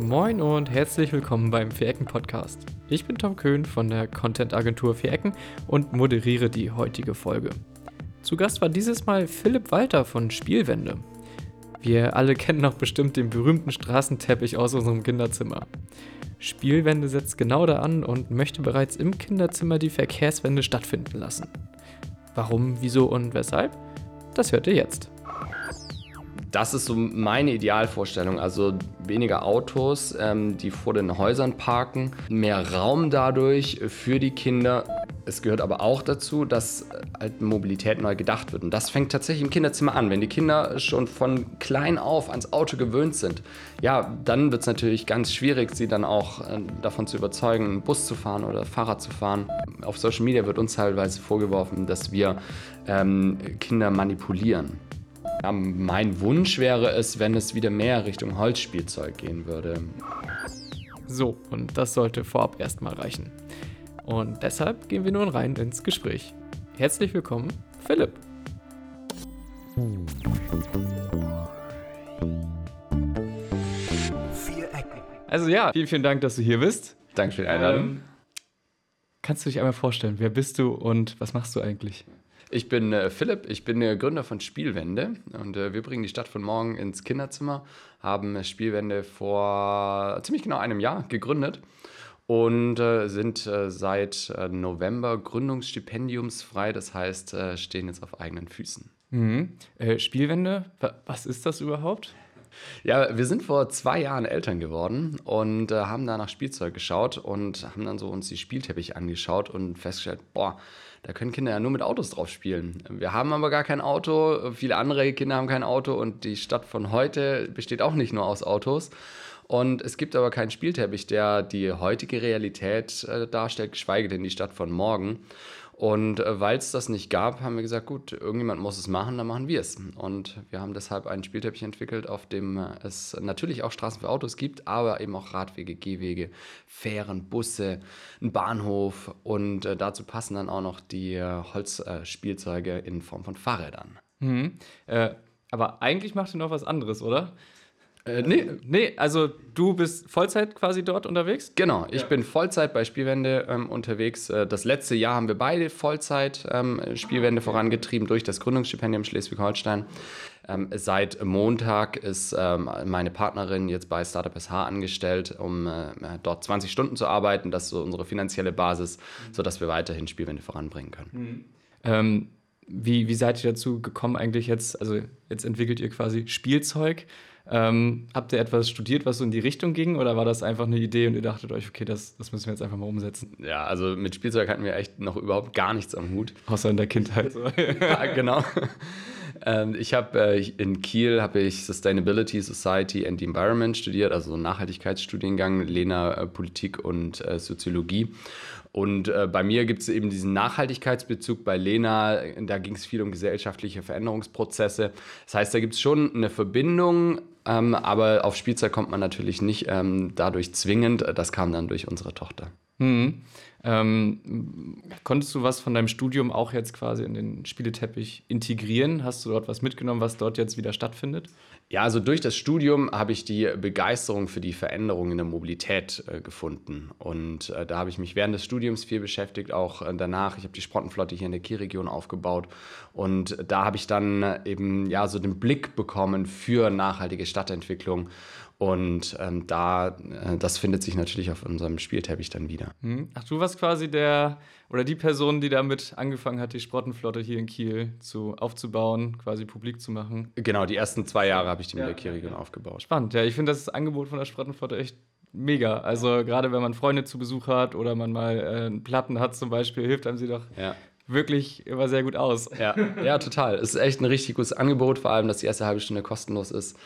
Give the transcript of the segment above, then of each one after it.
Moin und herzlich willkommen beim Vierecken Podcast. Ich bin Tom Köhn von der Content-Agentur Vierecken und moderiere die heutige Folge. Zu Gast war dieses Mal Philipp Walter von Spielwände. Wir alle kennen noch bestimmt den berühmten Straßenteppich aus unserem Kinderzimmer. Spielwände setzt genau da an und möchte bereits im Kinderzimmer die Verkehrswende stattfinden lassen. Warum, wieso und weshalb? Das hört ihr jetzt das ist so meine Idealvorstellung. Also weniger Autos, ähm, die vor den Häusern parken, mehr Raum dadurch für die Kinder. Es gehört aber auch dazu, dass halt Mobilität neu gedacht wird. Und das fängt tatsächlich im Kinderzimmer an. Wenn die Kinder schon von klein auf ans Auto gewöhnt sind, ja, dann wird es natürlich ganz schwierig, sie dann auch äh, davon zu überzeugen, einen Bus zu fahren oder Fahrrad zu fahren. Auf Social Media wird uns teilweise vorgeworfen, dass wir ähm, Kinder manipulieren. Ja, mein Wunsch wäre es, wenn es wieder mehr Richtung Holzspielzeug gehen würde. So, und das sollte vorab erstmal reichen. Und deshalb gehen wir nun rein ins Gespräch. Herzlich willkommen, Philipp. Also ja, vielen, vielen Dank, dass du hier bist. Danke für die Einladung. Ähm, kannst du dich einmal vorstellen, wer bist du und was machst du eigentlich? Ich bin äh, Philipp, ich bin der Gründer von Spielwände und äh, wir bringen die Stadt von morgen ins Kinderzimmer, haben Spielwände vor ziemlich genau einem Jahr gegründet und äh, sind äh, seit äh, November gründungsstipendiumsfrei, das heißt, äh, stehen jetzt auf eigenen Füßen. Mhm. Spielwände, was ist das überhaupt? Ja, wir sind vor zwei Jahren Eltern geworden und haben da nach Spielzeug geschaut und haben dann so uns die Spielteppiche angeschaut und festgestellt, boah, da können Kinder ja nur mit Autos drauf spielen. Wir haben aber gar kein Auto, viele andere Kinder haben kein Auto und die Stadt von heute besteht auch nicht nur aus Autos. Und es gibt aber keinen Spielteppich, der die heutige Realität äh, darstellt, geschweige denn die Stadt von morgen. Und äh, weil es das nicht gab, haben wir gesagt, gut, irgendjemand muss es machen, dann machen wir es. Und wir haben deshalb einen Spielteppich entwickelt, auf dem äh, es natürlich auch Straßen für Autos gibt, aber eben auch Radwege, Gehwege, Fähren, Busse, einen Bahnhof und äh, dazu passen dann auch noch die Holzspielzeuge in Form von Fahrrädern. Mhm. Äh, aber eigentlich macht ihr noch was anderes, oder? Äh, nee, nee, also du bist Vollzeit quasi dort unterwegs? Genau, ich ja. bin Vollzeit bei Spielwände ähm, unterwegs. Äh, das letzte Jahr haben wir beide Vollzeit ähm, Spielwände vorangetrieben durch das Gründungsstipendium Schleswig-Holstein. Ähm, seit Montag ist ähm, meine Partnerin jetzt bei Startup SH angestellt, um äh, dort 20 Stunden zu arbeiten. Das ist so unsere finanzielle Basis, mhm. sodass wir weiterhin Spielwände voranbringen können. Mhm. Ähm, wie, wie seid ihr dazu gekommen eigentlich jetzt? Also jetzt entwickelt ihr quasi Spielzeug. Ähm, habt ihr etwas studiert, was so in die Richtung ging, oder war das einfach eine Idee und ihr dachtet euch, okay, das, das müssen wir jetzt einfach mal umsetzen? Ja, also mit Spielzeug hatten wir echt noch überhaupt gar nichts am Hut. Außer in der Kindheit. ja, genau. Ähm, ich habe äh, in Kiel habe ich Sustainability, Society and the Environment studiert, also Nachhaltigkeitsstudiengang, Lena äh, Politik und äh, Soziologie. Und äh, bei mir gibt es eben diesen Nachhaltigkeitsbezug. Bei Lena, da ging es viel um gesellschaftliche Veränderungsprozesse. Das heißt, da gibt es schon eine Verbindung, ähm, aber auf Spielzeug kommt man natürlich nicht ähm, dadurch zwingend. Das kam dann durch unsere Tochter. Mhm. Ähm, konntest du was von deinem Studium auch jetzt quasi in den Spieleteppich integrieren? Hast du dort was mitgenommen, was dort jetzt wieder stattfindet? Ja, also durch das Studium habe ich die Begeisterung für die Veränderung in der Mobilität äh, gefunden. Und äh, da habe ich mich während des Studiums viel beschäftigt, auch äh, danach. Ich habe die Sprottenflotte hier in der Kielregion aufgebaut. Und da habe ich dann äh, eben ja so den Blick bekommen für nachhaltige Stadtentwicklung und ähm, da, äh, das findet sich natürlich auf unserem Spielteppich dann wieder. Hm. Ach, du warst quasi der oder die Person, die damit angefangen hat, die Sprottenflotte hier in Kiel zu, aufzubauen, quasi publik zu machen. Genau, die ersten zwei Jahre habe ich die ja, mit der Kielregion ja. aufgebaut. Spannend, ja. Ich finde das Angebot von der Sprottenflotte echt mega. Also gerade wenn man Freunde zu Besuch hat oder man mal äh, Platten hat zum Beispiel, hilft einem sie doch ja wirklich immer sehr gut aus. Ja, ja, total. Es ist echt ein richtig gutes Angebot, vor allem, dass die erste halbe Stunde kostenlos ist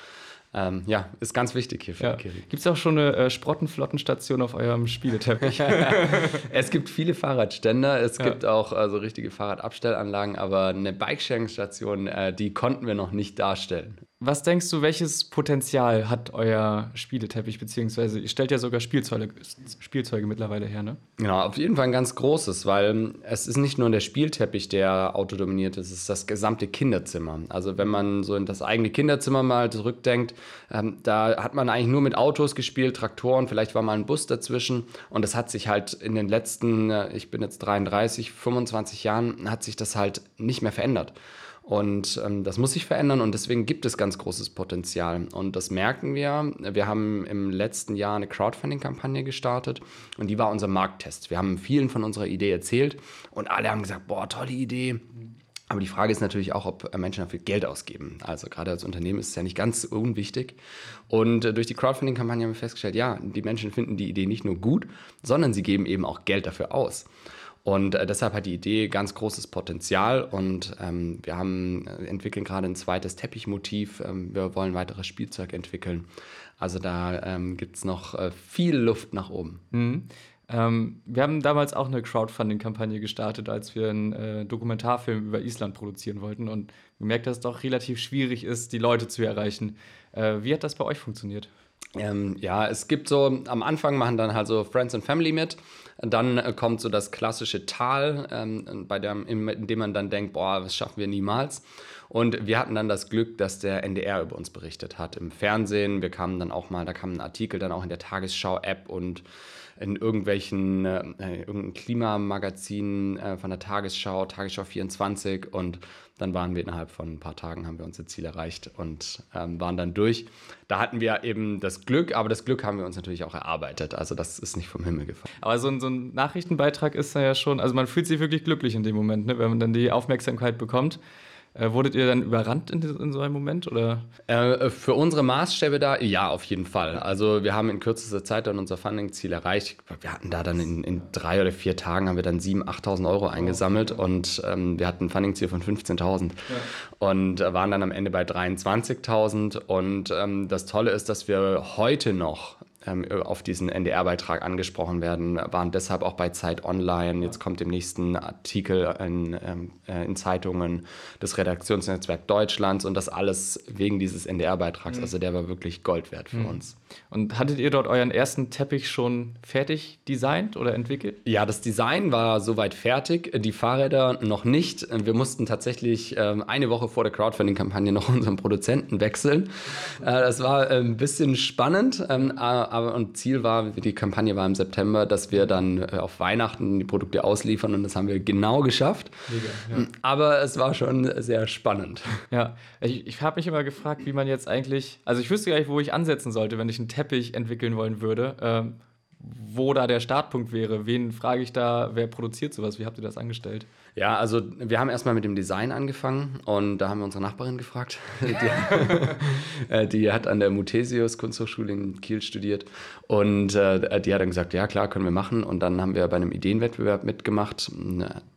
ähm, ja, ist ganz wichtig hier für ja. Gibt es auch schon eine äh, Sprottenflottenstation auf eurem Spieleteppich? es gibt viele Fahrradständer, es ja. gibt auch also richtige Fahrradabstellanlagen, aber eine Bikesharing-Station, äh, die konnten wir noch nicht darstellen. Was denkst du, welches Potenzial hat euer Spieleteppich, beziehungsweise ihr stellt ja sogar Spielzeuge, Spielzeuge mittlerweile her, ne? Ja, auf jeden Fall ein ganz großes, weil es ist nicht nur der Spielteppich, der autodominiert ist, es ist das gesamte Kinderzimmer. Also wenn man so in das eigene Kinderzimmer mal zurückdenkt, ähm, da hat man eigentlich nur mit Autos gespielt, Traktoren, vielleicht war mal ein Bus dazwischen und das hat sich halt in den letzten, äh, ich bin jetzt 33, 25 Jahren, hat sich das halt nicht mehr verändert. Und ähm, das muss sich verändern und deswegen gibt es ganz großes Potenzial. Und das merken wir. Wir haben im letzten Jahr eine Crowdfunding-Kampagne gestartet und die war unser Markttest. Wir haben vielen von unserer Idee erzählt und alle haben gesagt, boah, tolle Idee. Aber die Frage ist natürlich auch, ob Menschen dafür Geld ausgeben. Also gerade als Unternehmen ist es ja nicht ganz unwichtig. Und äh, durch die Crowdfunding-Kampagne haben wir festgestellt, ja, die Menschen finden die Idee nicht nur gut, sondern sie geben eben auch Geld dafür aus. Und äh, deshalb hat die Idee ganz großes Potenzial und ähm, wir haben, äh, entwickeln gerade ein zweites Teppichmotiv. Ähm, wir wollen weiteres Spielzeug entwickeln. Also da ähm, gibt es noch äh, viel Luft nach oben. Mhm. Ähm, wir haben damals auch eine Crowdfunding-Kampagne gestartet, als wir einen äh, Dokumentarfilm über Island produzieren wollten und gemerkt, dass es doch relativ schwierig ist, die Leute zu erreichen. Äh, wie hat das bei euch funktioniert? Ähm, ja, es gibt so, am Anfang machen dann halt so Friends and Family mit. Dann äh, kommt so das klassische Tal, ähm, bei dem, in dem man dann denkt, boah, das schaffen wir niemals. Und wir hatten dann das Glück, dass der NDR über uns berichtet hat im Fernsehen. Wir kamen dann auch mal, da kam ein Artikel dann auch in der Tagesschau-App und in irgendwelchen äh, irgendein Klimamagazin äh, von der Tagesschau, Tagesschau 24 und dann waren wir innerhalb von ein paar Tagen, haben wir unser Ziel erreicht und ähm, waren dann durch. Da hatten wir eben das Glück, aber das Glück haben wir uns natürlich auch erarbeitet. Also das ist nicht vom Himmel gefallen. Aber so ein, so ein Nachrichtenbeitrag ist ja schon, also man fühlt sich wirklich glücklich in dem Moment, ne, wenn man dann die Aufmerksamkeit bekommt. Äh, wurdet ihr dann überrannt in, in so einem Moment? Oder? Äh, für unsere Maßstäbe da, ja, auf jeden Fall. Also wir haben in kürzester Zeit dann unser Funding-Ziel erreicht. Wir hatten da dann in, in, drei oder vier Tagen haben wir dann 7.000, 8.000 Euro eingesammelt und ähm, wir hatten ein Funding-Ziel von 15.000 ja. und äh, waren dann am Ende bei 23.000. Und ähm, das Tolle ist, dass wir heute noch auf diesen NDR-Beitrag angesprochen werden, waren deshalb auch bei Zeit Online. Jetzt kommt im nächsten Artikel in, ähm, äh, in Zeitungen des Redaktionsnetzwerk Deutschlands und das alles wegen dieses NDR-Beitrags. Mhm. Also der war wirklich Gold wert für mhm. uns. Und hattet ihr dort euren ersten Teppich schon fertig designt oder entwickelt? Ja, das Design war soweit fertig, die Fahrräder noch nicht. Wir mussten tatsächlich ähm, eine Woche vor der Crowdfunding-Kampagne noch unseren Produzenten wechseln. Äh, das war äh, ein bisschen spannend, ähm, aber und Ziel war, die Kampagne war im September, dass wir dann äh, auf Weihnachten die Produkte ausliefern und das haben wir genau geschafft. Mega, ja. Aber es war schon sehr spannend. Ja, ich, ich habe mich immer gefragt, wie man jetzt eigentlich, also ich wüsste gar nicht, wo ich ansetzen sollte, wenn ich einen Teppich entwickeln wollen würde. Ähm, wo da der Startpunkt wäre. Wen frage ich da, wer produziert sowas? Wie habt ihr das angestellt? Ja, also wir haben erstmal mit dem Design angefangen und da haben wir unsere Nachbarin gefragt. Die, äh, die hat an der Muthesius Kunsthochschule in Kiel studiert und äh, die hat dann gesagt, ja klar, können wir machen. Und dann haben wir bei einem Ideenwettbewerb mitgemacht.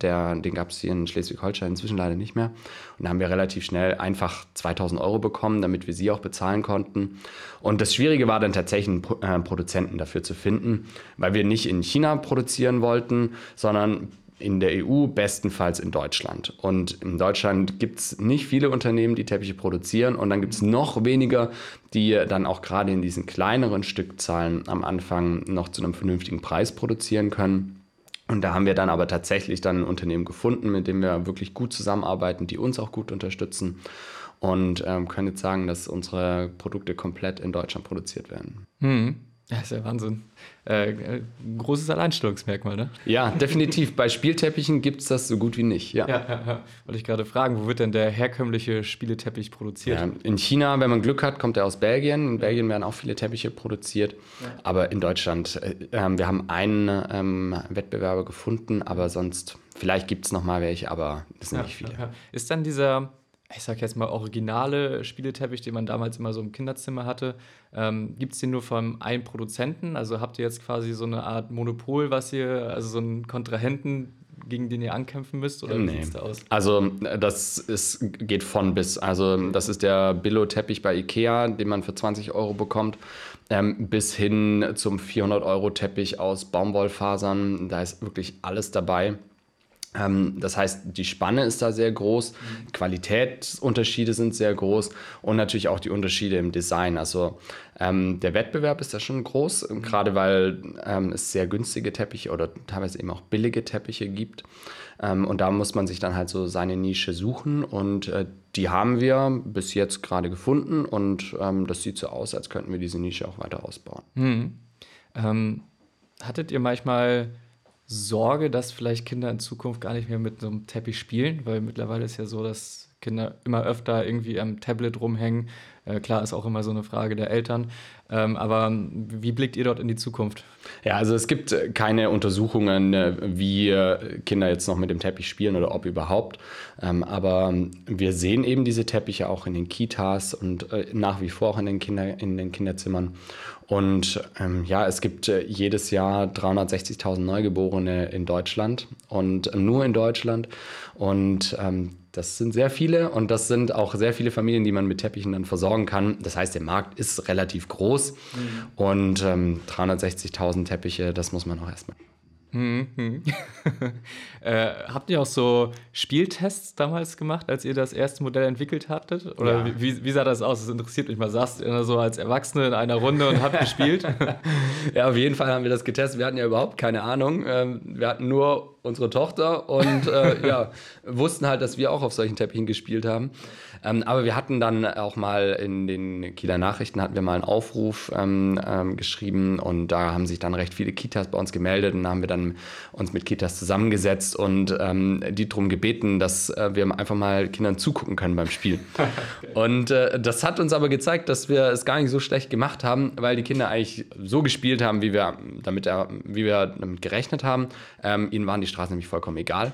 Der, den gab es hier in Schleswig-Holstein inzwischen leider nicht mehr. Und da haben wir relativ schnell einfach 2000 Euro bekommen, damit wir sie auch bezahlen konnten. Und das Schwierige war dann tatsächlich einen äh, Produzenten dafür zu finden, weil wir nicht in China produzieren wollten, sondern in der EU, bestenfalls in Deutschland. Und in Deutschland gibt es nicht viele Unternehmen, die Teppiche produzieren und dann gibt es noch weniger, die dann auch gerade in diesen kleineren Stückzahlen am Anfang noch zu einem vernünftigen Preis produzieren können. Und da haben wir dann aber tatsächlich dann ein Unternehmen gefunden, mit dem wir wirklich gut zusammenarbeiten, die uns auch gut unterstützen und ähm, können jetzt sagen, dass unsere Produkte komplett in Deutschland produziert werden. Hm. Ja, ist ja Wahnsinn. Äh, großes Alleinstellungsmerkmal, ne? Ja, definitiv. Bei Spielteppichen gibt es das so gut wie nicht. Ja. Ja, ja, ja. Wollte ich gerade fragen, wo wird denn der herkömmliche Spieleteppich produziert? Ja, in China, wenn man Glück hat, kommt er aus Belgien. In Belgien werden auch viele Teppiche produziert. Aber in Deutschland, äh, ähm, wir haben einen ähm, Wettbewerber gefunden, aber sonst, vielleicht gibt es noch mal welche, aber das sind nicht viele. Ist dann dieser ich sag jetzt mal, originale Spieleteppich, den man damals immer so im Kinderzimmer hatte, ähm, gibt es den nur von einem Produzenten? Also habt ihr jetzt quasi so eine Art Monopol, was ihr, also so einen Kontrahenten, gegen den ihr ankämpfen müsst? Oder nee. wie sieht's da aus? Also, das ist, geht von bis. Also, das ist der Billo-Teppich bei Ikea, den man für 20 Euro bekommt, ähm, bis hin zum 400-Euro-Teppich aus Baumwollfasern. Da ist wirklich alles dabei. Ähm, das heißt, die Spanne ist da sehr groß. Qualitätsunterschiede sind sehr groß und natürlich auch die Unterschiede im Design. Also ähm, der Wettbewerb ist da schon groß, gerade weil ähm, es sehr günstige Teppiche oder teilweise eben auch billige Teppiche gibt. Ähm, und da muss man sich dann halt so seine Nische suchen und äh, die haben wir bis jetzt gerade gefunden und ähm, das sieht so aus, als könnten wir diese Nische auch weiter ausbauen. Mhm. hattet ihr manchmal Sorge, dass vielleicht Kinder in Zukunft gar nicht mehr mit so einem Teppich spielen, weil mittlerweile ist ja so, dass Kinder immer öfter irgendwie am Tablet rumhängen. Äh, klar ist auch immer so eine Frage der Eltern. Ähm, aber wie blickt ihr dort in die Zukunft? Ja, also es gibt äh, keine Untersuchungen, äh, wie äh, Kinder jetzt noch mit dem Teppich spielen oder ob überhaupt. Ähm, aber wir sehen eben diese Teppiche auch in den Kitas und nach wie vor auch in den, Kinder, in den Kinderzimmern. Und ähm, ja, es gibt äh, jedes Jahr 360.000 Neugeborene in Deutschland und äh, nur in Deutschland. Und ähm, das sind sehr viele und das sind auch sehr viele Familien, die man mit Teppichen dann versorgen kann. Das heißt, der Markt ist relativ groß mhm. und ähm, 360.000 Teppiche, das muss man auch erstmal. Mhm. äh, habt ihr auch so Spieltests damals gemacht, als ihr das erste Modell entwickelt hattet? Oder ja. wie, wie, sah das aus? Das interessiert mich mal. Saßt ihr so als Erwachsene in einer Runde und habt gespielt? ja, auf jeden Fall haben wir das getestet. Wir hatten ja überhaupt keine Ahnung. Ähm, wir hatten nur unsere Tochter und äh, ja, wussten halt, dass wir auch auf solchen Teppichen gespielt haben. Ähm, aber wir hatten dann auch mal in den Kieler Nachrichten hatten wir mal einen Aufruf ähm, ähm, geschrieben und da haben sich dann recht viele Kitas bei uns gemeldet und da haben wir dann uns mit Kitas zusammengesetzt und ähm, die darum gebeten, dass äh, wir einfach mal Kindern zugucken können beim Spielen. Und äh, das hat uns aber gezeigt, dass wir es gar nicht so schlecht gemacht haben, weil die Kinder eigentlich so gespielt haben, wie wir damit, wie wir damit gerechnet haben. Ähm, ihnen waren die Straßen nämlich vollkommen egal.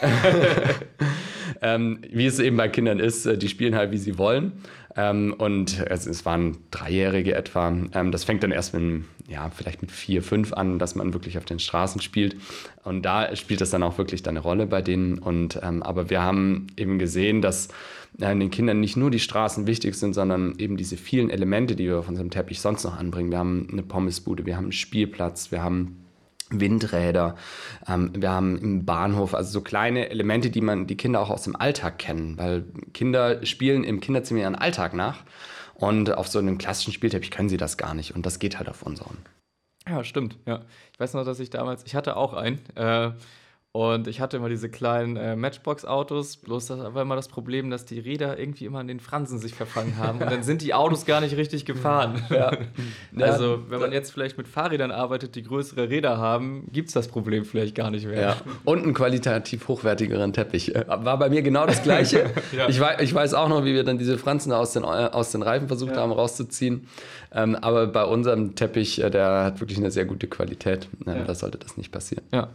ähm, wie es eben bei Kindern ist, äh, die spielen halt, wie sie wollen. Ähm, und es, es, waren Dreijährige etwa. Ähm, das fängt dann erst mit, ja, vielleicht mit vier, fünf an, dass man wirklich auf den Straßen spielt. Und da spielt das dann auch wirklich dann eine Rolle bei denen. Und, ähm, aber wir haben eben gesehen, dass ja, den Kindern nicht nur die Straßen wichtig sind, sondern eben diese vielen Elemente, die wir auf unserem Teppich sonst noch anbringen. Wir haben eine Pommesbude, wir haben einen Spielplatz, wir haben Windräder. Ähm, wir haben im Bahnhof, also so kleine Elemente, die man, die Kinder auch aus dem Alltag kennen, weil Kinder spielen im Kinderzimmer ihren Alltag nach und auf so einem klassischen Spielteppich können sie das gar nicht und das geht halt auf unseren. Ja, stimmt. Ja, ich weiß noch, dass ich damals, ich hatte auch einen. Äh, und ich hatte immer diese kleinen äh, Matchbox-Autos, bloß das war immer das Problem, dass die Räder irgendwie immer an den Fransen sich verfangen haben. Und dann sind die Autos gar nicht richtig gefahren. Ja. also, wenn man jetzt vielleicht mit Fahrrädern arbeitet, die größere Räder haben, gibt es das Problem vielleicht gar nicht mehr. Ja. Und einen qualitativ hochwertigeren Teppich. Äh, war bei mir genau das Gleiche. ja. ich, weiß, ich weiß auch noch, wie wir dann diese Fransen aus den, äh, aus den Reifen versucht haben rauszuziehen. Ähm, aber bei unserem Teppich, äh, der hat wirklich eine sehr gute Qualität. Ähm, da sollte das nicht passieren. Ja.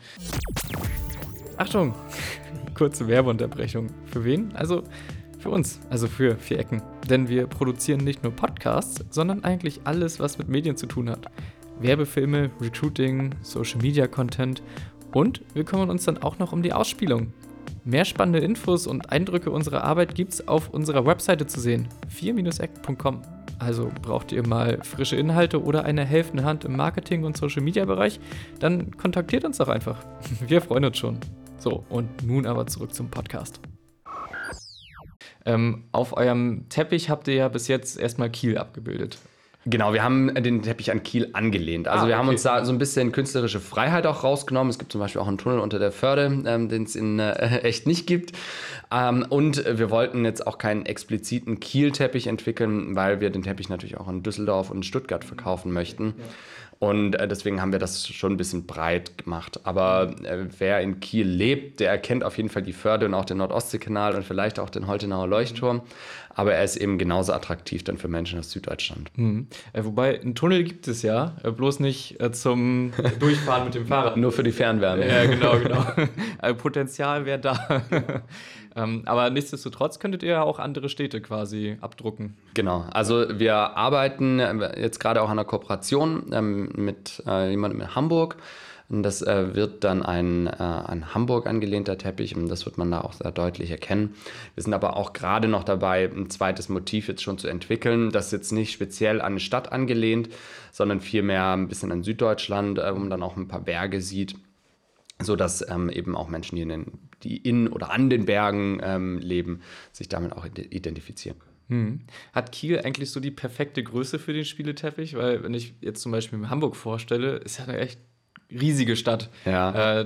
Achtung, kurze Werbeunterbrechung. Für wen? Also für uns, also für vier Ecken. Denn wir produzieren nicht nur Podcasts, sondern eigentlich alles, was mit Medien zu tun hat. Werbefilme, Recruiting, Social Media Content und wir kümmern uns dann auch noch um die Ausspielung. Mehr spannende Infos und Eindrücke unserer Arbeit gibt's auf unserer Webseite zu sehen, 4-eck.com. Also braucht ihr mal frische Inhalte oder eine helfende Hand im Marketing- und Social-Media-Bereich? Dann kontaktiert uns doch einfach. Wir freuen uns schon. So, und nun aber zurück zum Podcast. Ähm, auf eurem Teppich habt ihr ja bis jetzt erstmal Kiel abgebildet. Genau, wir haben den Teppich an Kiel angelehnt. Also ah, wir haben uns da so ein bisschen künstlerische Freiheit auch rausgenommen. Es gibt zum Beispiel auch einen Tunnel unter der Förde, ähm, den es in äh, echt nicht gibt. Ähm, und wir wollten jetzt auch keinen expliziten Kiel-Teppich entwickeln, weil wir den Teppich natürlich auch in Düsseldorf und Stuttgart verkaufen möchten. Ja. Und äh, deswegen haben wir das schon ein bisschen breit gemacht. Aber äh, wer in Kiel lebt, der erkennt auf jeden Fall die Förde und auch den Nordostseekanal und vielleicht auch den Holtenauer Leuchtturm. Aber er ist eben genauso attraktiv dann für Menschen aus Süddeutschland. Mhm. Äh, wobei, einen Tunnel gibt es ja, äh, bloß nicht äh, zum Durchfahren mit dem Fahrrad. Nur für die Fernwärme. Ja, genau, genau. Also Potenzial wäre da. Ähm, aber nichtsdestotrotz könntet ihr ja auch andere Städte quasi abdrucken. Genau, also wir arbeiten äh, jetzt gerade auch an einer Kooperation ähm, mit äh, jemandem in Hamburg. Und das äh, wird dann ein äh, an Hamburg angelehnter Teppich und das wird man da auch sehr deutlich erkennen. Wir sind aber auch gerade noch dabei, ein zweites Motiv jetzt schon zu entwickeln. Das ist jetzt nicht speziell an eine Stadt angelehnt, sondern vielmehr ein bisschen an Süddeutschland, äh, wo man dann auch ein paar Berge sieht, sodass ähm, eben auch Menschen, die in die in oder an den Bergen ähm, leben, sich damit auch identifizieren können. Hm. Hat Kiel eigentlich so die perfekte Größe für den Spieleteppich? Weil, wenn ich jetzt zum Beispiel Hamburg vorstelle, ist ja eine echt riesige Stadt. Ja. Äh,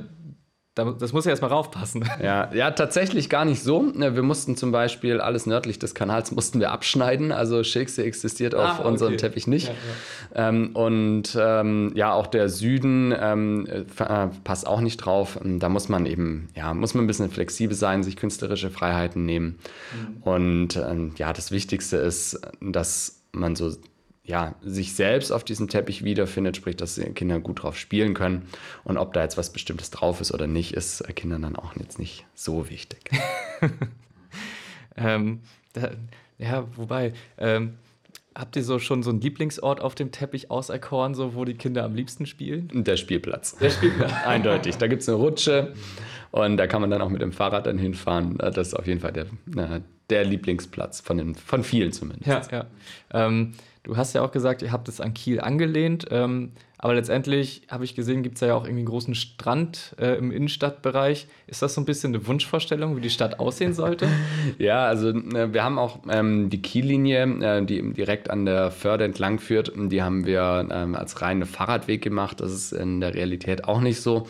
das muss ja erstmal raufpassen. Ja, ja, tatsächlich gar nicht so. Ne, wir mussten zum Beispiel alles nördlich des Kanals mussten wir abschneiden. Also Schilksee existiert auf ah, okay. unserem Teppich nicht. Ja, ja. Ähm, und ähm, ja, auch der Süden ähm, äh, passt auch nicht drauf. Ähm, da muss man eben, ja, muss man ein bisschen flexibel sein, sich künstlerische Freiheiten nehmen. Mhm. Und ähm, ja, das Wichtigste ist, dass man so ja, sich selbst auf diesem Teppich wiederfindet, sprich, dass Kinder gut drauf spielen können. Und ob da jetzt was Bestimmtes drauf ist oder nicht, ist Kindern dann auch jetzt nicht so wichtig. ähm, da, ja, wobei, ähm, habt ihr so schon so einen Lieblingsort auf dem Teppich auserkoren, so wo die Kinder am liebsten spielen? Der Spielplatz. Der Spielplatz. Eindeutig. Da gibt es eine Rutsche und da kann man dann auch mit dem Fahrrad dann hinfahren. Das ist auf jeden Fall der, der Lieblingsplatz von, den, von vielen zumindest. Ja, ja. Ähm, Du hast ja auch gesagt, ihr habt es an Kiel angelehnt, ähm, aber letztendlich habe ich gesehen, gibt es ja auch irgendwie einen großen Strand äh, im Innenstadtbereich. Ist das so ein bisschen eine Wunschvorstellung, wie die Stadt aussehen sollte? ja, also äh, wir haben auch ähm, die Kiellinie, äh, die direkt an der Förde entlang führt, die haben wir ähm, als reine Fahrradweg gemacht. Das ist in der Realität auch nicht so.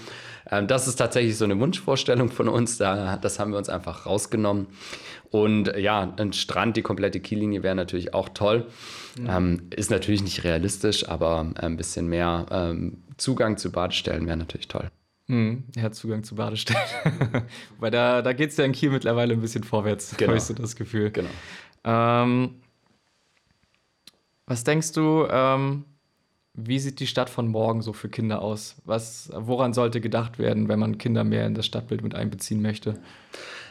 Ähm, das ist tatsächlich so eine Wunschvorstellung von uns. Da, das haben wir uns einfach rausgenommen. Und ja, ein Strand, die komplette Kiellinie wäre natürlich auch toll. Mhm. Ähm, ist natürlich nicht realistisch, aber ein bisschen mehr ähm, Zugang zu Badestellen wäre natürlich toll. Mhm. Ja, Zugang zu Badestellen. Weil da, da geht es ja in Kiel mittlerweile ein bisschen vorwärts, genau. habe ich so das Gefühl. Genau. Ähm, was denkst du, ähm, wie sieht die Stadt von morgen so für Kinder aus? Was, woran sollte gedacht werden, wenn man Kinder mehr in das Stadtbild mit einbeziehen möchte?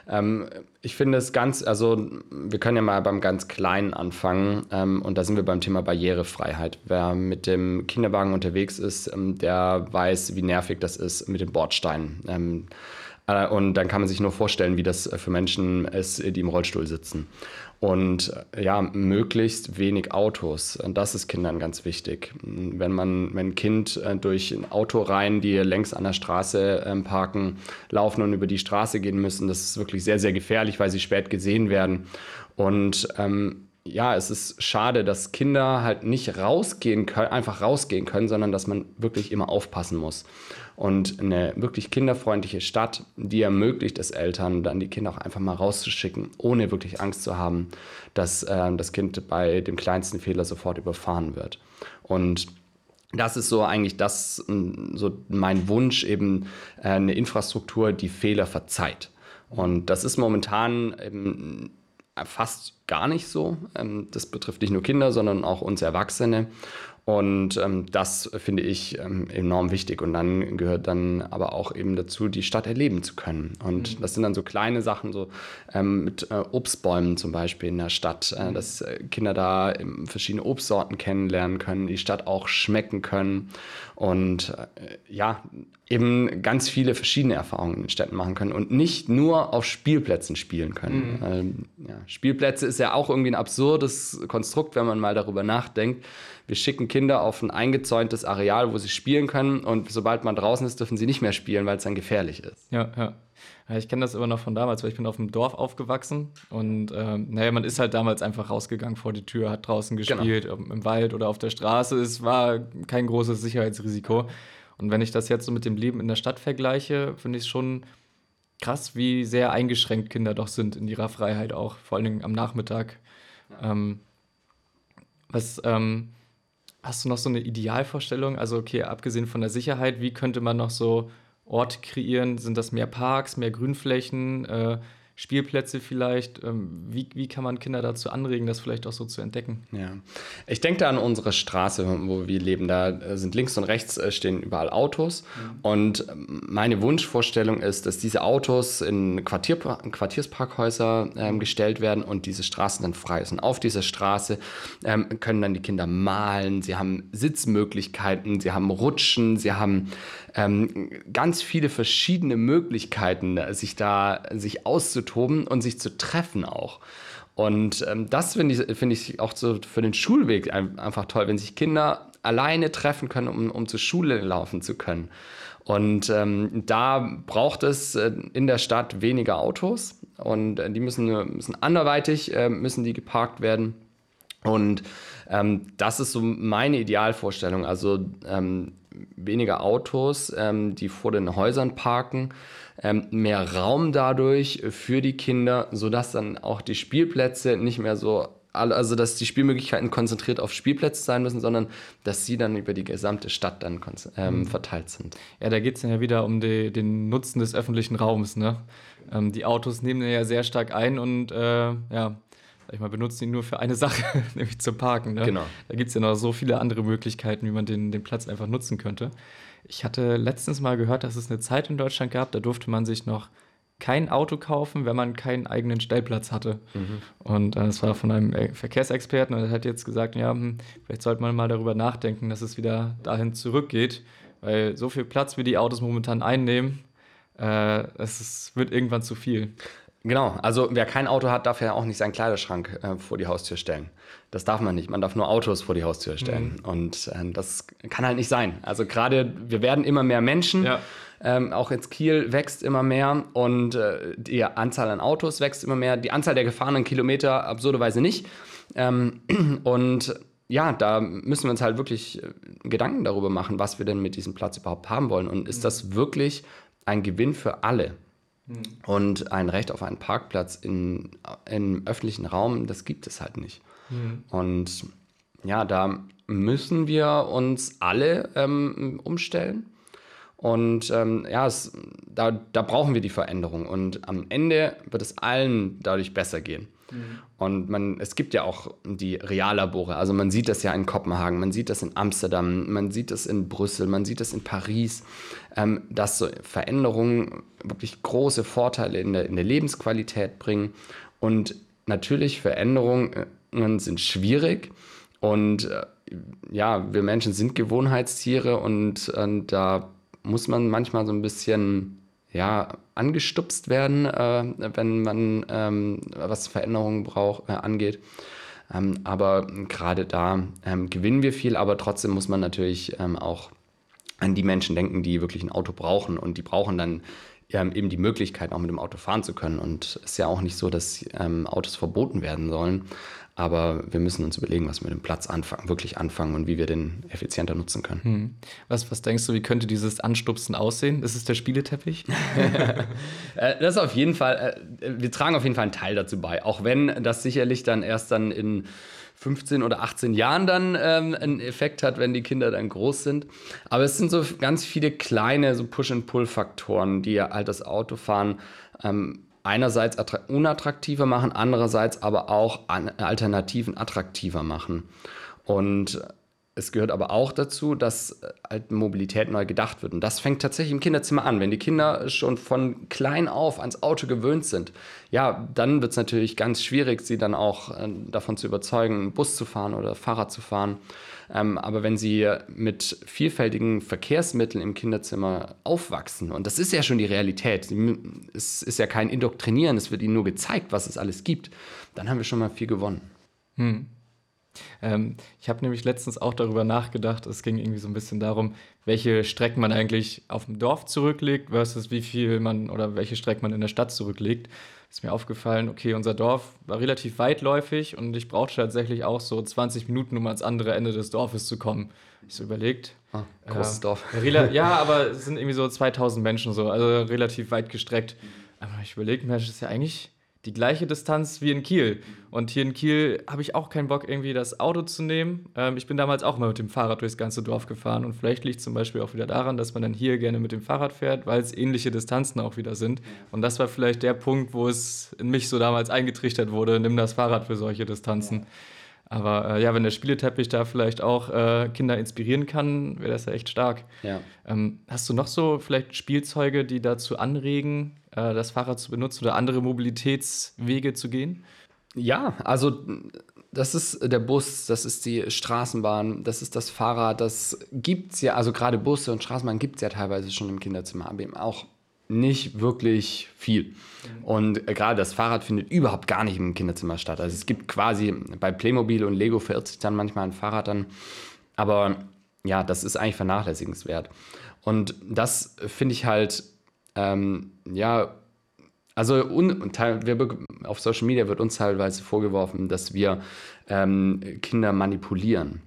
Ähm, ich finde es ganz, also wir können ja mal beim ganz Kleinen anfangen ähm, und da sind wir beim Thema Barrierefreiheit. Wer mit dem Kinderwagen unterwegs ist, ähm, der weiß, wie nervig das ist mit den Bordsteinen. Äh, und dann kann man sich nur vorstellen, wie das für Menschen ist, die im Rollstuhl sitzen. Und äh, ja, möglichst wenig Autos. Das ist Kindern ganz wichtig. Wenn man, wenn ein Kind äh, durch ein Auto rein, die längs an der Straße ähm, parken, laufen und über die Straße gehen müssen, das ist wirklich sehr, sehr gefährlich, weil sie spät gesehen werden. Und ähm, ja, es ist schade, dass Kinder halt nicht rausgehen können, einfach rausgehen können, sondern dass man wirklich immer aufpassen muss. Und eine wirklich kinderfreundliche Stadt, die ermöglicht es Eltern, dann die Kinder auch einfach mal rauszuschicken, ohne wirklich Angst zu haben, dass äh, das Kind bei dem kleinsten Fehler sofort überfahren wird. Und das ist so eigentlich das, so mein Wunsch, eben äh, eine Infrastruktur, die Fehler verzeiht. Und das ist momentan eben fast gar nicht so. Ähm, das betrifft nicht nur Kinder, sondern auch uns Erwachsene. Und ähm, das finde ich ähm, enorm wichtig. Und dann gehört dann aber auch eben dazu, die Stadt erleben zu können. Und mhm. das sind dann so kleine Sachen, so ähm, mit äh, Obstbäumen zum Beispiel in der Stadt, äh, mhm. dass äh, Kinder da verschiedene Obstsorten kennenlernen können, die Stadt auch schmecken können. Und äh, ja, eben ganz viele verschiedene Erfahrungen in Städten machen können und nicht nur auf Spielplätzen spielen können. Mhm. Ähm, ja, Spielplätze ist ja auch irgendwie ein absurdes Konstrukt, wenn man mal darüber nachdenkt. Wir schicken Kinder auf ein eingezäuntes Areal, wo sie spielen können und sobald man draußen ist, dürfen sie nicht mehr spielen, weil es dann gefährlich ist. Ja, ja. ich kenne das immer noch von damals, weil ich bin auf dem Dorf aufgewachsen und ähm, naja, man ist halt damals einfach rausgegangen vor die Tür, hat draußen genau. gespielt, genau. im Wald oder auf der Straße. Es war kein großes Sicherheitsrisiko. Und wenn ich das jetzt so mit dem Leben in der Stadt vergleiche, finde ich es schon krass, wie sehr eingeschränkt Kinder doch sind in ihrer Freiheit auch, vor allen Dingen am Nachmittag. Ja. Ähm, was ähm, hast du noch so eine Idealvorstellung? Also, okay, abgesehen von der Sicherheit, wie könnte man noch so Orte kreieren? Sind das mehr Parks, mehr Grünflächen? Äh, Spielplätze vielleicht? Ähm, wie, wie kann man Kinder dazu anregen, das vielleicht auch so zu entdecken? Ja, ich denke da an unsere Straße, wo wir leben. Da äh, sind links und rechts äh, stehen überall Autos. Mhm. Und ähm, meine Wunschvorstellung ist, dass diese Autos in Quartier, Quartiersparkhäuser ähm, gestellt werden und diese Straßen dann frei sind. Auf dieser Straße ähm, können dann die Kinder malen, sie haben Sitzmöglichkeiten, sie haben Rutschen, sie haben ähm, ganz viele verschiedene Möglichkeiten, sich da sich auszutoben und sich zu treffen auch. Und ähm, das finde ich, find ich auch so für den Schulweg einfach toll, wenn sich Kinder alleine treffen können, um, um zur Schule laufen zu können. Und ähm, da braucht es äh, in der Stadt weniger Autos und äh, die müssen, müssen anderweitig äh, müssen die geparkt werden. Und ähm, das ist so meine Idealvorstellung. Also ähm, weniger Autos, ähm, die vor den Häusern parken, ähm, mehr Raum dadurch für die Kinder, sodass dann auch die Spielplätze nicht mehr so also dass die Spielmöglichkeiten konzentriert auf Spielplätze sein müssen, sondern dass sie dann über die gesamte Stadt dann ähm, mhm. verteilt sind. Ja, da geht es ja wieder um die, den Nutzen des öffentlichen Raums. Ne? Ähm, die Autos nehmen ja sehr stark ein und äh, ja, ich mal, benutzen ihn nur für eine Sache, nämlich zum Parken. Ne? Genau. Da gibt es ja noch so viele andere Möglichkeiten, wie man den, den Platz einfach nutzen könnte. Ich hatte letztens mal gehört, dass es eine Zeit in Deutschland gab, da durfte man sich noch kein Auto kaufen, wenn man keinen eigenen Stellplatz hatte. Mhm. Und äh, das war von einem äh, Verkehrsexperten und er hat jetzt gesagt, ja, hm, vielleicht sollte man mal darüber nachdenken, dass es wieder dahin zurückgeht, weil so viel Platz, wie die Autos momentan einnehmen, äh, es ist, wird irgendwann zu viel. Genau, also wer kein Auto hat, darf ja auch nicht seinen Kleiderschrank äh, vor die Haustür stellen. Das darf man nicht. Man darf nur Autos vor die Haustür stellen. Mhm. Und äh, das kann halt nicht sein. Also gerade, wir werden immer mehr Menschen. Ja. Ähm, auch jetzt Kiel wächst immer mehr und äh, die Anzahl an Autos wächst immer mehr. Die Anzahl der gefahrenen Kilometer absurderweise nicht. Ähm, und ja, da müssen wir uns halt wirklich äh, Gedanken darüber machen, was wir denn mit diesem Platz überhaupt haben wollen. Und ist das wirklich ein Gewinn für alle? Mhm. Und ein Recht auf einen Parkplatz in, im öffentlichen Raum, das gibt es halt nicht. Mhm. Und ja, da müssen wir uns alle ähm, umstellen. Und ähm, ja, es, da, da brauchen wir die Veränderung. Und am Ende wird es allen dadurch besser gehen. Mhm. Und man, es gibt ja auch die Reallabore. Also man sieht das ja in Kopenhagen, man sieht das in Amsterdam, man sieht das in Brüssel, man sieht das in Paris, ähm, dass so Veränderungen wirklich große Vorteile in der, in der Lebensqualität bringen. Und natürlich Veränderungen sind schwierig. Und äh, ja, wir Menschen sind Gewohnheitstiere und, und da muss man manchmal so ein bisschen ja, angestupst werden, äh, wenn man ähm, was Veränderungen braucht, äh, angeht. Ähm, aber gerade da ähm, gewinnen wir viel, aber trotzdem muss man natürlich ähm, auch an die Menschen denken, die wirklich ein Auto brauchen und die brauchen dann ähm, eben die Möglichkeit, auch mit dem Auto fahren zu können. Und es ist ja auch nicht so, dass ähm, Autos verboten werden sollen. Aber wir müssen uns überlegen, was wir mit dem Platz anfangen, wirklich anfangen und wie wir den effizienter nutzen können. Hm. Was, was denkst du, wie könnte dieses Anstupsen aussehen? Ist es der Spieleteppich? Äh, das ist auf jeden Fall, äh, wir tragen auf jeden Fall einen Teil dazu bei. Auch wenn das sicherlich dann erst dann in 15 oder 18 Jahren dann ähm, einen Effekt hat, wenn die Kinder dann groß sind. Aber es sind so ganz viele kleine so Push-and-Pull-Faktoren, die halt das Autofahren ähm, einerseits unattraktiver machen, andererseits aber auch Alternativen attraktiver machen. Und es gehört aber auch dazu, dass halt Mobilität neu gedacht wird. Und das fängt tatsächlich im Kinderzimmer an. Wenn die Kinder schon von klein auf ans Auto gewöhnt sind, ja, dann wird es natürlich ganz schwierig, sie dann auch äh, davon zu überzeugen, Bus zu fahren oder Fahrrad zu fahren. Ähm, aber wenn sie mit vielfältigen Verkehrsmitteln im Kinderzimmer aufwachsen, und das ist ja schon die Realität, es ist ja kein Indoktrinieren, es wird ihnen nur gezeigt, was es alles gibt, dann haben wir schon mal viel gewonnen. Hm. Ähm, ich habe nämlich letztens auch darüber nachgedacht, es ging irgendwie so ein bisschen darum, welche Strecken man eigentlich auf dem Dorf zurücklegt versus wie viel man oder welche Strecken man in der Stadt zurücklegt ist mir aufgefallen, okay, unser Dorf war relativ weitläufig und ich brauchte tatsächlich auch so 20 Minuten, um ans andere Ende des Dorfes zu kommen. Ich so überlegt. Ah, großes äh, Dorf. ja, aber es sind irgendwie so 2000 Menschen so, also relativ weit gestreckt. Aber ich überlege mir, das ist ja eigentlich die gleiche Distanz wie in Kiel. Und hier in Kiel habe ich auch keinen Bock, irgendwie das Auto zu nehmen. Ähm, ich bin damals auch mal mit dem Fahrrad durchs ganze Dorf gefahren. Und vielleicht liegt es zum Beispiel auch wieder daran, dass man dann hier gerne mit dem Fahrrad fährt, weil es ähnliche Distanzen auch wieder sind. Und das war vielleicht der Punkt, wo es in mich so damals eingetrichtert wurde, nimm das Fahrrad für solche Distanzen. Aber äh, ja, wenn der Spieleteppich da vielleicht auch äh, Kinder inspirieren kann, wäre das ja echt stark. Ja. Ähm, hast du noch so vielleicht Spielzeuge, die dazu anregen, äh, das Fahrrad zu benutzen oder andere Mobilitätswege zu gehen? Ja, also das ist der Bus, das ist die Straßenbahn, das ist das Fahrrad, das gibt es ja, also gerade Busse und Straßenbahn gibt es ja teilweise schon im Kinderzimmer, aber eben auch nicht wirklich viel. Und äh, gerade das Fahrrad findet überhaupt gar nicht im Kinderzimmer statt. Also es gibt quasi bei Playmobil und Lego verirrt sich dann manchmal ein Fahrrad dann. Aber ja, das ist eigentlich vernachlässigenswert. Und das finde ich halt, ähm, ja, also un, wir, auf Social Media wird uns teilweise vorgeworfen, dass wir ähm, Kinder manipulieren.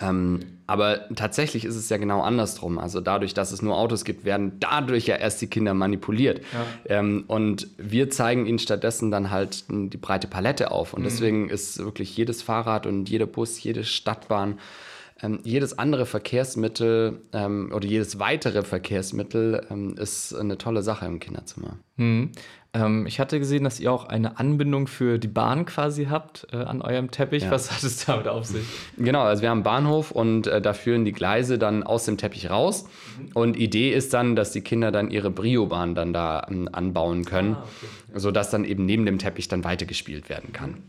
Ähm, aber tatsächlich ist es ja genau andersrum. Also dadurch, dass es nur Autos gibt, werden dadurch ja erst die Kinder manipuliert. Ja. Ähm, und wir zeigen ihnen stattdessen dann halt die breite Palette auf. Und mhm. deswegen ist wirklich jedes Fahrrad und jeder Bus, jede Stadtbahn ähm, jedes andere Verkehrsmittel ähm, oder jedes weitere Verkehrsmittel ähm, ist eine tolle Sache im Kinderzimmer. Mhm. Ähm, ich hatte gesehen, dass ihr auch eine Anbindung für die Bahn quasi habt äh, an eurem Teppich. Ja. Was hat es damit auf sich? Genau, also wir haben einen Bahnhof und äh, da führen die Gleise dann aus dem Teppich raus. Mhm. Und Idee ist dann, dass die Kinder dann ihre Brio-Bahn dann da ähm, anbauen können, ah, okay. sodass dann eben neben dem Teppich dann weitergespielt werden kann.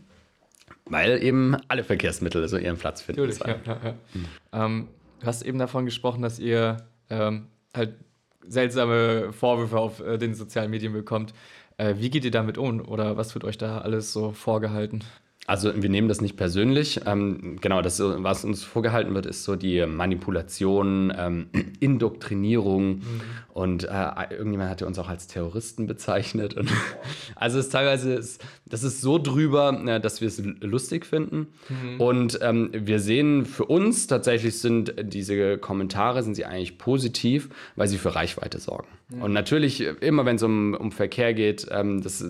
Weil eben alle Verkehrsmittel so ihren Platz finden. Natürlich, ja, ja, ja. Mhm. Ähm, du hast eben davon gesprochen, dass ihr ähm, halt seltsame Vorwürfe auf äh, den sozialen Medien bekommt. Äh, wie geht ihr damit um oder was wird euch da alles so vorgehalten? Also wir nehmen das nicht persönlich. Ähm, genau, das, was uns vorgehalten wird, ist so die Manipulation, ähm, Indoktrinierung mhm. Und äh, irgendjemand hatte uns auch als Terroristen bezeichnet. Und also es ist teilweise, ist, das ist so drüber, äh, dass wir es lustig finden. Mhm. Und ähm, wir sehen, für uns tatsächlich sind diese Kommentare, sind sie eigentlich positiv, weil sie für Reichweite sorgen. Mhm. Und natürlich, immer wenn es um, um Verkehr geht, ähm, das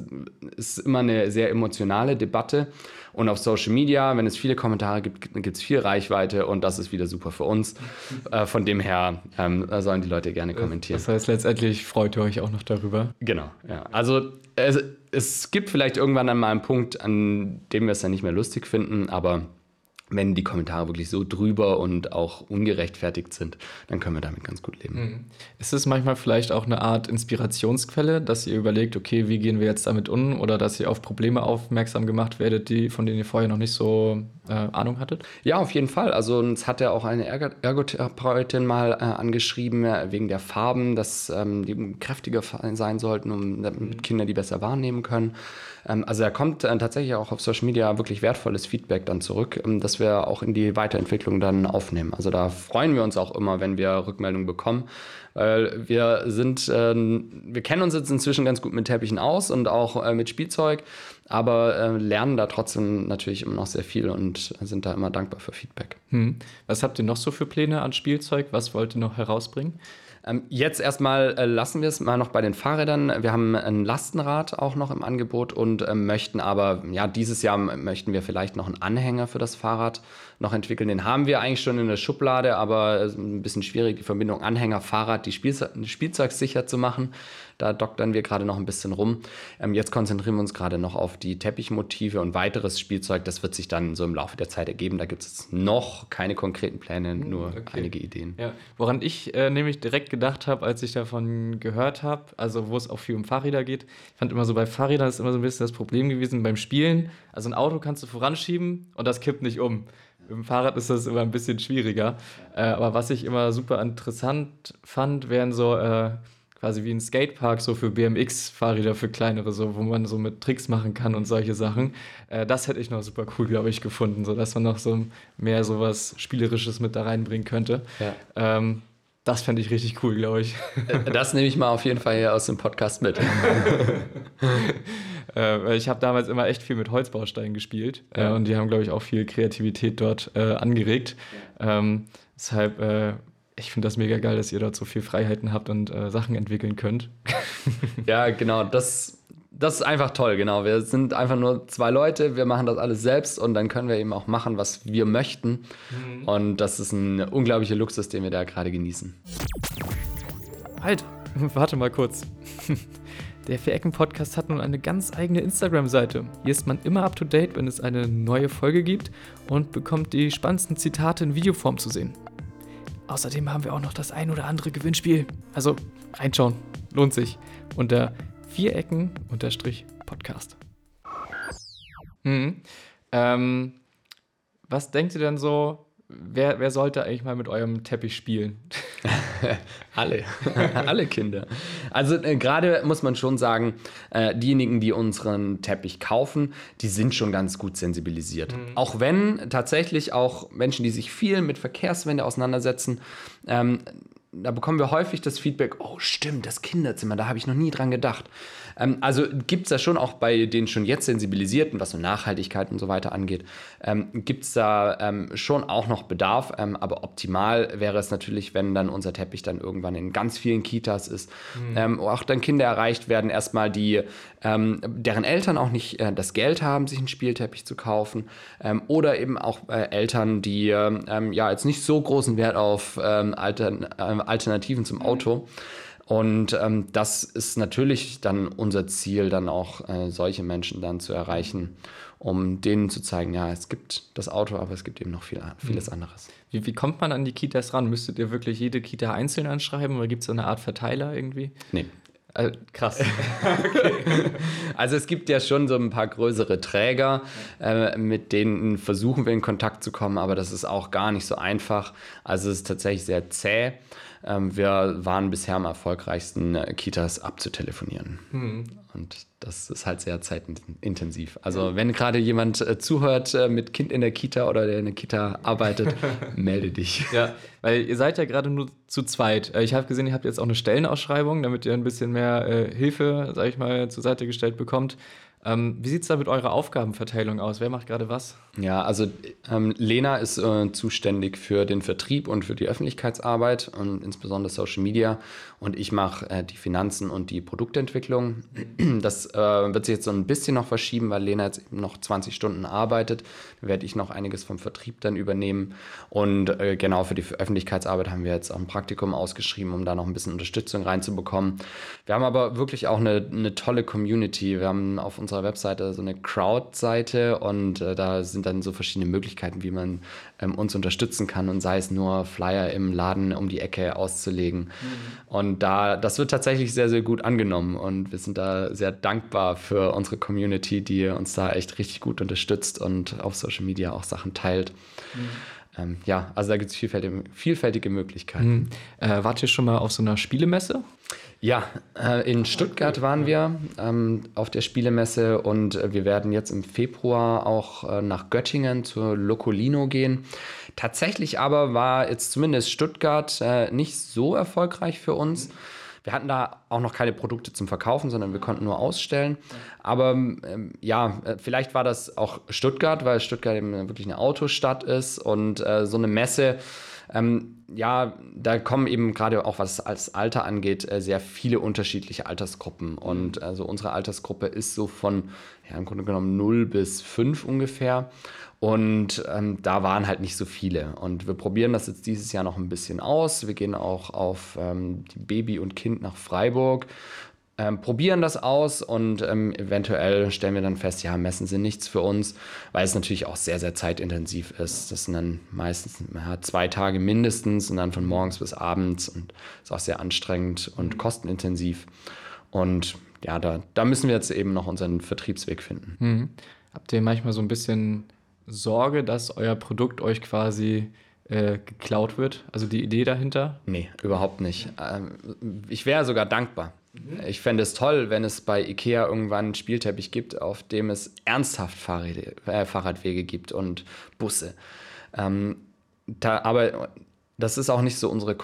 ist immer eine sehr emotionale Debatte. Und auf Social Media, wenn es viele Kommentare gibt, gibt es viel Reichweite und das ist wieder super für uns. Äh, von dem her ähm, sollen die Leute gerne kommentieren. Das heißt, letztendlich freut ihr euch auch noch darüber. Genau, ja. Also es, es gibt vielleicht irgendwann an mal einen Punkt, an dem wir es dann nicht mehr lustig finden, aber wenn die Kommentare wirklich so drüber und auch ungerechtfertigt sind, dann können wir damit ganz gut leben. Mhm. Ist es manchmal vielleicht auch eine Art Inspirationsquelle, dass ihr überlegt, okay, wie gehen wir jetzt damit um oder dass ihr auf Probleme aufmerksam gemacht werdet, die, von denen ihr vorher noch nicht so äh, Ahnung hattet? Ja, auf jeden Fall. Also uns hat ja auch eine Ergotherapeutin mal äh, angeschrieben, äh, wegen der Farben, dass ähm, die kräftiger sein sollten, um damit mhm. Kinder die besser wahrnehmen können. Ähm, also da kommt äh, tatsächlich auch auf Social Media wirklich wertvolles Feedback dann zurück, ähm, das wir auch in die Weiterentwicklung dann aufnehmen. Also da freuen wir uns auch immer, wenn wir Rückmeldungen bekommen, weil wir sind, äh, wir kennen uns jetzt inzwischen ganz gut mit Teppichen aus und auch äh, mit Spielzeug, aber äh, lernen da trotzdem natürlich immer noch sehr viel und sind da immer dankbar für Feedback. Hm. Was habt ihr noch so für Pläne an Spielzeug? Was wollt ihr noch herausbringen? Ähm, jetzt erstmal äh, lassen wir es mal noch bei den Fahrrädern. Wir haben ein Lastenrad auch noch im Angebot und äh, möchten aber, ja, dieses Jahr möchten wir vielleicht noch einen Anhänger für das Fahrrad noch entwickeln. Den haben wir eigentlich schon in der Schublade, aber ein bisschen schwierig, die Verbindung Anhänger-Fahrrad, die Spielze Spielzeug sicher zu machen. Da doktern wir gerade noch ein bisschen rum. Ähm, jetzt konzentrieren wir uns gerade noch auf die Teppichmotive und weiteres Spielzeug. Das wird sich dann so im Laufe der Zeit ergeben. Da gibt es noch keine konkreten Pläne, hm, nur okay. einige Ideen. Ja. Woran ich äh, nämlich direkt gedacht habe, als ich davon gehört habe, also wo es auch viel um Fahrräder geht. Ich fand immer so, bei Fahrrädern ist immer so ein bisschen das Problem gewesen beim Spielen. Also ein Auto kannst du voranschieben und das kippt nicht um. Im Fahrrad ist das immer ein bisschen schwieriger. Äh, aber was ich immer super interessant fand, wären so äh, quasi wie ein Skatepark so für BMX-Fahrräder für kleinere, so wo man so mit Tricks machen kann und solche Sachen. Äh, das hätte ich noch super cool, glaube ich, gefunden, so dass man noch so mehr so was Spielerisches mit da reinbringen könnte. Ja. Ähm, das fände ich richtig cool, glaube ich. Äh, das nehme ich mal auf jeden Fall hier aus dem Podcast mit. äh, ich habe damals immer echt viel mit Holzbausteinen gespielt äh, ja. äh, und die haben, glaube ich, auch viel Kreativität dort angeregt. Ähm, deshalb ich finde das mega geil, dass ihr dort so viel Freiheiten habt und äh, Sachen entwickeln könnt. ja, genau. Das, das ist einfach toll, genau. Wir sind einfach nur zwei Leute, wir machen das alles selbst und dann können wir eben auch machen, was wir möchten. Mhm. Und das ist ein unglaublicher Luxus, den wir da gerade genießen. Halt, warte mal kurz. Der Vier-Ecken-Podcast hat nun eine ganz eigene Instagram-Seite. Hier ist man immer up to date, wenn es eine neue Folge gibt und bekommt die spannendsten Zitate in Videoform zu sehen. Außerdem haben wir auch noch das ein oder andere Gewinnspiel. Also reinschauen, lohnt sich. Unter Vierecken-Podcast. Mhm. Ähm, was denkt ihr denn so, wer, wer sollte eigentlich mal mit eurem Teppich spielen? alle, alle Kinder. Also äh, gerade muss man schon sagen, äh, diejenigen, die unseren Teppich kaufen, die sind schon ganz gut sensibilisiert. Mhm. Auch wenn tatsächlich auch Menschen, die sich viel mit Verkehrswende auseinandersetzen, ähm, da bekommen wir häufig das Feedback, oh stimmt, das Kinderzimmer, da habe ich noch nie dran gedacht. Ähm, also gibt es da schon auch bei den schon jetzt sensibilisierten, was so Nachhaltigkeit und so weiter angeht, ähm, gibt es da ähm, schon auch noch Bedarf. Ähm, aber optimal wäre es natürlich, wenn dann unser Teppich dann irgendwann in ganz vielen Kitas ist, mhm. auch dann Kinder erreicht werden, erstmal die, ähm, deren Eltern auch nicht äh, das Geld haben, sich einen Spielteppich zu kaufen. Ähm, oder eben auch äh, Eltern, die ja jetzt nicht so großen Wert auf Altern äh, Alternativen zum Auto. Mhm und ähm, das ist natürlich dann unser Ziel, dann auch äh, solche Menschen dann zu erreichen, um denen zu zeigen, ja, es gibt das Auto, aber es gibt eben noch viel, vieles mhm. anderes. Wie, wie kommt man an die Kitas ran? Müsstet ihr wirklich jede Kita einzeln anschreiben oder gibt es so eine Art Verteiler irgendwie? Nee, äh, krass. okay. Also es gibt ja schon so ein paar größere Träger, äh, mit denen versuchen wir in Kontakt zu kommen, aber das ist auch gar nicht so einfach. Also es ist tatsächlich sehr zäh. Ähm, wir waren bisher am erfolgreichsten, äh, Kitas abzutelefonieren. Mhm. Und das ist halt sehr zeitintensiv. Also wenn gerade jemand äh, zuhört äh, mit Kind in der Kita oder der in der Kita arbeitet, melde dich. Ja, weil ihr seid ja gerade nur zu zweit. Äh, ich habe gesehen, ihr habt jetzt auch eine Stellenausschreibung, damit ihr ein bisschen mehr äh, Hilfe, sage ich mal, zur Seite gestellt bekommt. Ähm, wie sieht es da mit eurer Aufgabenverteilung aus? Wer macht gerade was? Ja, also ähm, Lena ist äh, zuständig für den Vertrieb und für die Öffentlichkeitsarbeit und insbesondere Social Media. Und ich mache äh, die Finanzen und die Produktentwicklung. Das äh, wird sich jetzt so ein bisschen noch verschieben, weil Lena jetzt eben noch 20 Stunden arbeitet. Da werde ich noch einiges vom Vertrieb dann übernehmen. Und äh, genau für die Öffentlichkeitsarbeit haben wir jetzt auch ein Praktikum ausgeschrieben, um da noch ein bisschen Unterstützung reinzubekommen. Wir haben aber wirklich auch eine, eine tolle Community. Wir haben auf unserer Webseite so eine Crowd-Seite und äh, da sind dann so verschiedene Möglichkeiten, wie man ähm, uns unterstützen kann und sei es nur Flyer im Laden um die Ecke auszulegen. Mhm. Und da, das wird tatsächlich sehr, sehr gut angenommen und wir sind da sehr dankbar für unsere Community, die uns da echt richtig gut unterstützt und auf Social Media auch Sachen teilt. Mhm. Ähm, ja, also da gibt es vielfältige, vielfältige Möglichkeiten. Mhm. Äh, wart ihr schon mal auf so einer Spielemesse? Ja, äh, in Stuttgart waren wir ähm, auf der Spielemesse und äh, wir werden jetzt im Februar auch äh, nach Göttingen zur Locolino gehen. Tatsächlich aber war jetzt zumindest Stuttgart nicht so erfolgreich für uns. Wir hatten da auch noch keine Produkte zum Verkaufen, sondern wir konnten nur ausstellen. Aber ähm, ja, vielleicht war das auch Stuttgart, weil Stuttgart eben wirklich eine Autostadt ist und äh, so eine Messe ähm, ja, da kommen eben gerade auch, was als Alter angeht, äh, sehr viele unterschiedliche Altersgruppen. Und also unsere Altersgruppe ist so von, ja, im Grunde genommen 0 bis 5 ungefähr. Und ähm, da waren halt nicht so viele. Und wir probieren das jetzt dieses Jahr noch ein bisschen aus. Wir gehen auch auf ähm, die Baby und Kind nach Freiburg ähm, probieren das aus und ähm, eventuell stellen wir dann fest, ja, Messen sind nichts für uns, weil es natürlich auch sehr, sehr zeitintensiv ist. Das sind dann meistens ja, zwei Tage mindestens und dann von morgens bis abends und ist auch sehr anstrengend und kostenintensiv. Und ja, da, da müssen wir jetzt eben noch unseren Vertriebsweg finden. Mhm. Habt ihr manchmal so ein bisschen Sorge, dass euer Produkt euch quasi äh, geklaut wird? Also die Idee dahinter? Nee, überhaupt nicht. Ähm, ich wäre sogar dankbar. Mhm. Ich fände es toll, wenn es bei IKEA irgendwann einen Spielteppich gibt, auf dem es ernsthaft Fahrräde, äh, Fahrradwege gibt und Busse. Ähm, da, aber das ist auch nicht so unsere,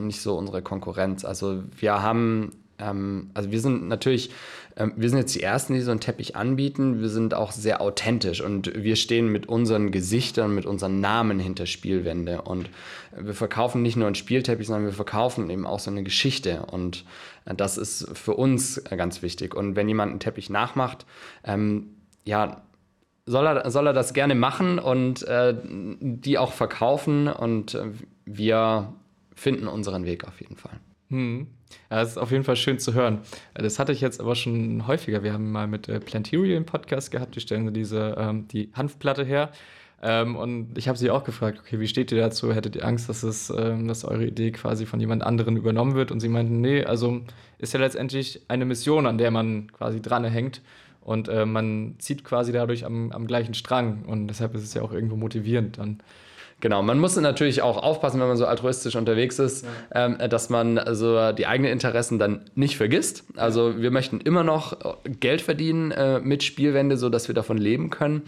nicht so unsere Konkurrenz. Also wir haben ähm, also wir sind natürlich, ähm, wir sind jetzt die Ersten, die so einen Teppich anbieten. Wir sind auch sehr authentisch und wir stehen mit unseren Gesichtern, mit unseren Namen hinter Spielwände. Und wir verkaufen nicht nur einen Spielteppich, sondern wir verkaufen eben auch so eine Geschichte. Und äh, das ist für uns äh, ganz wichtig. Und wenn jemand einen Teppich nachmacht, ähm, ja, soll er, soll er das gerne machen und äh, die auch verkaufen und äh, wir finden unseren Weg auf jeden Fall. Hm. Ja, das ist auf jeden Fall schön zu hören. Das hatte ich jetzt aber schon häufiger. Wir haben mal mit äh, Planterial einen Podcast gehabt, die stellen diese, ähm, die Hanfplatte her. Ähm, und ich habe sie auch gefragt, okay, wie steht ihr dazu? Hättet ihr Angst, dass, es, ähm, dass eure Idee quasi von jemand anderen übernommen wird? Und sie meinten, nee, also ist ja letztendlich eine Mission, an der man quasi dranhängt. Und äh, man zieht quasi dadurch am, am gleichen Strang. Und deshalb ist es ja auch irgendwo motivierend dann. Genau, man muss natürlich auch aufpassen, wenn man so altruistisch unterwegs ist, ja. ähm, dass man also die eigenen Interessen dann nicht vergisst. Also wir möchten immer noch Geld verdienen äh, mit Spielwände, sodass wir davon leben können. Mhm.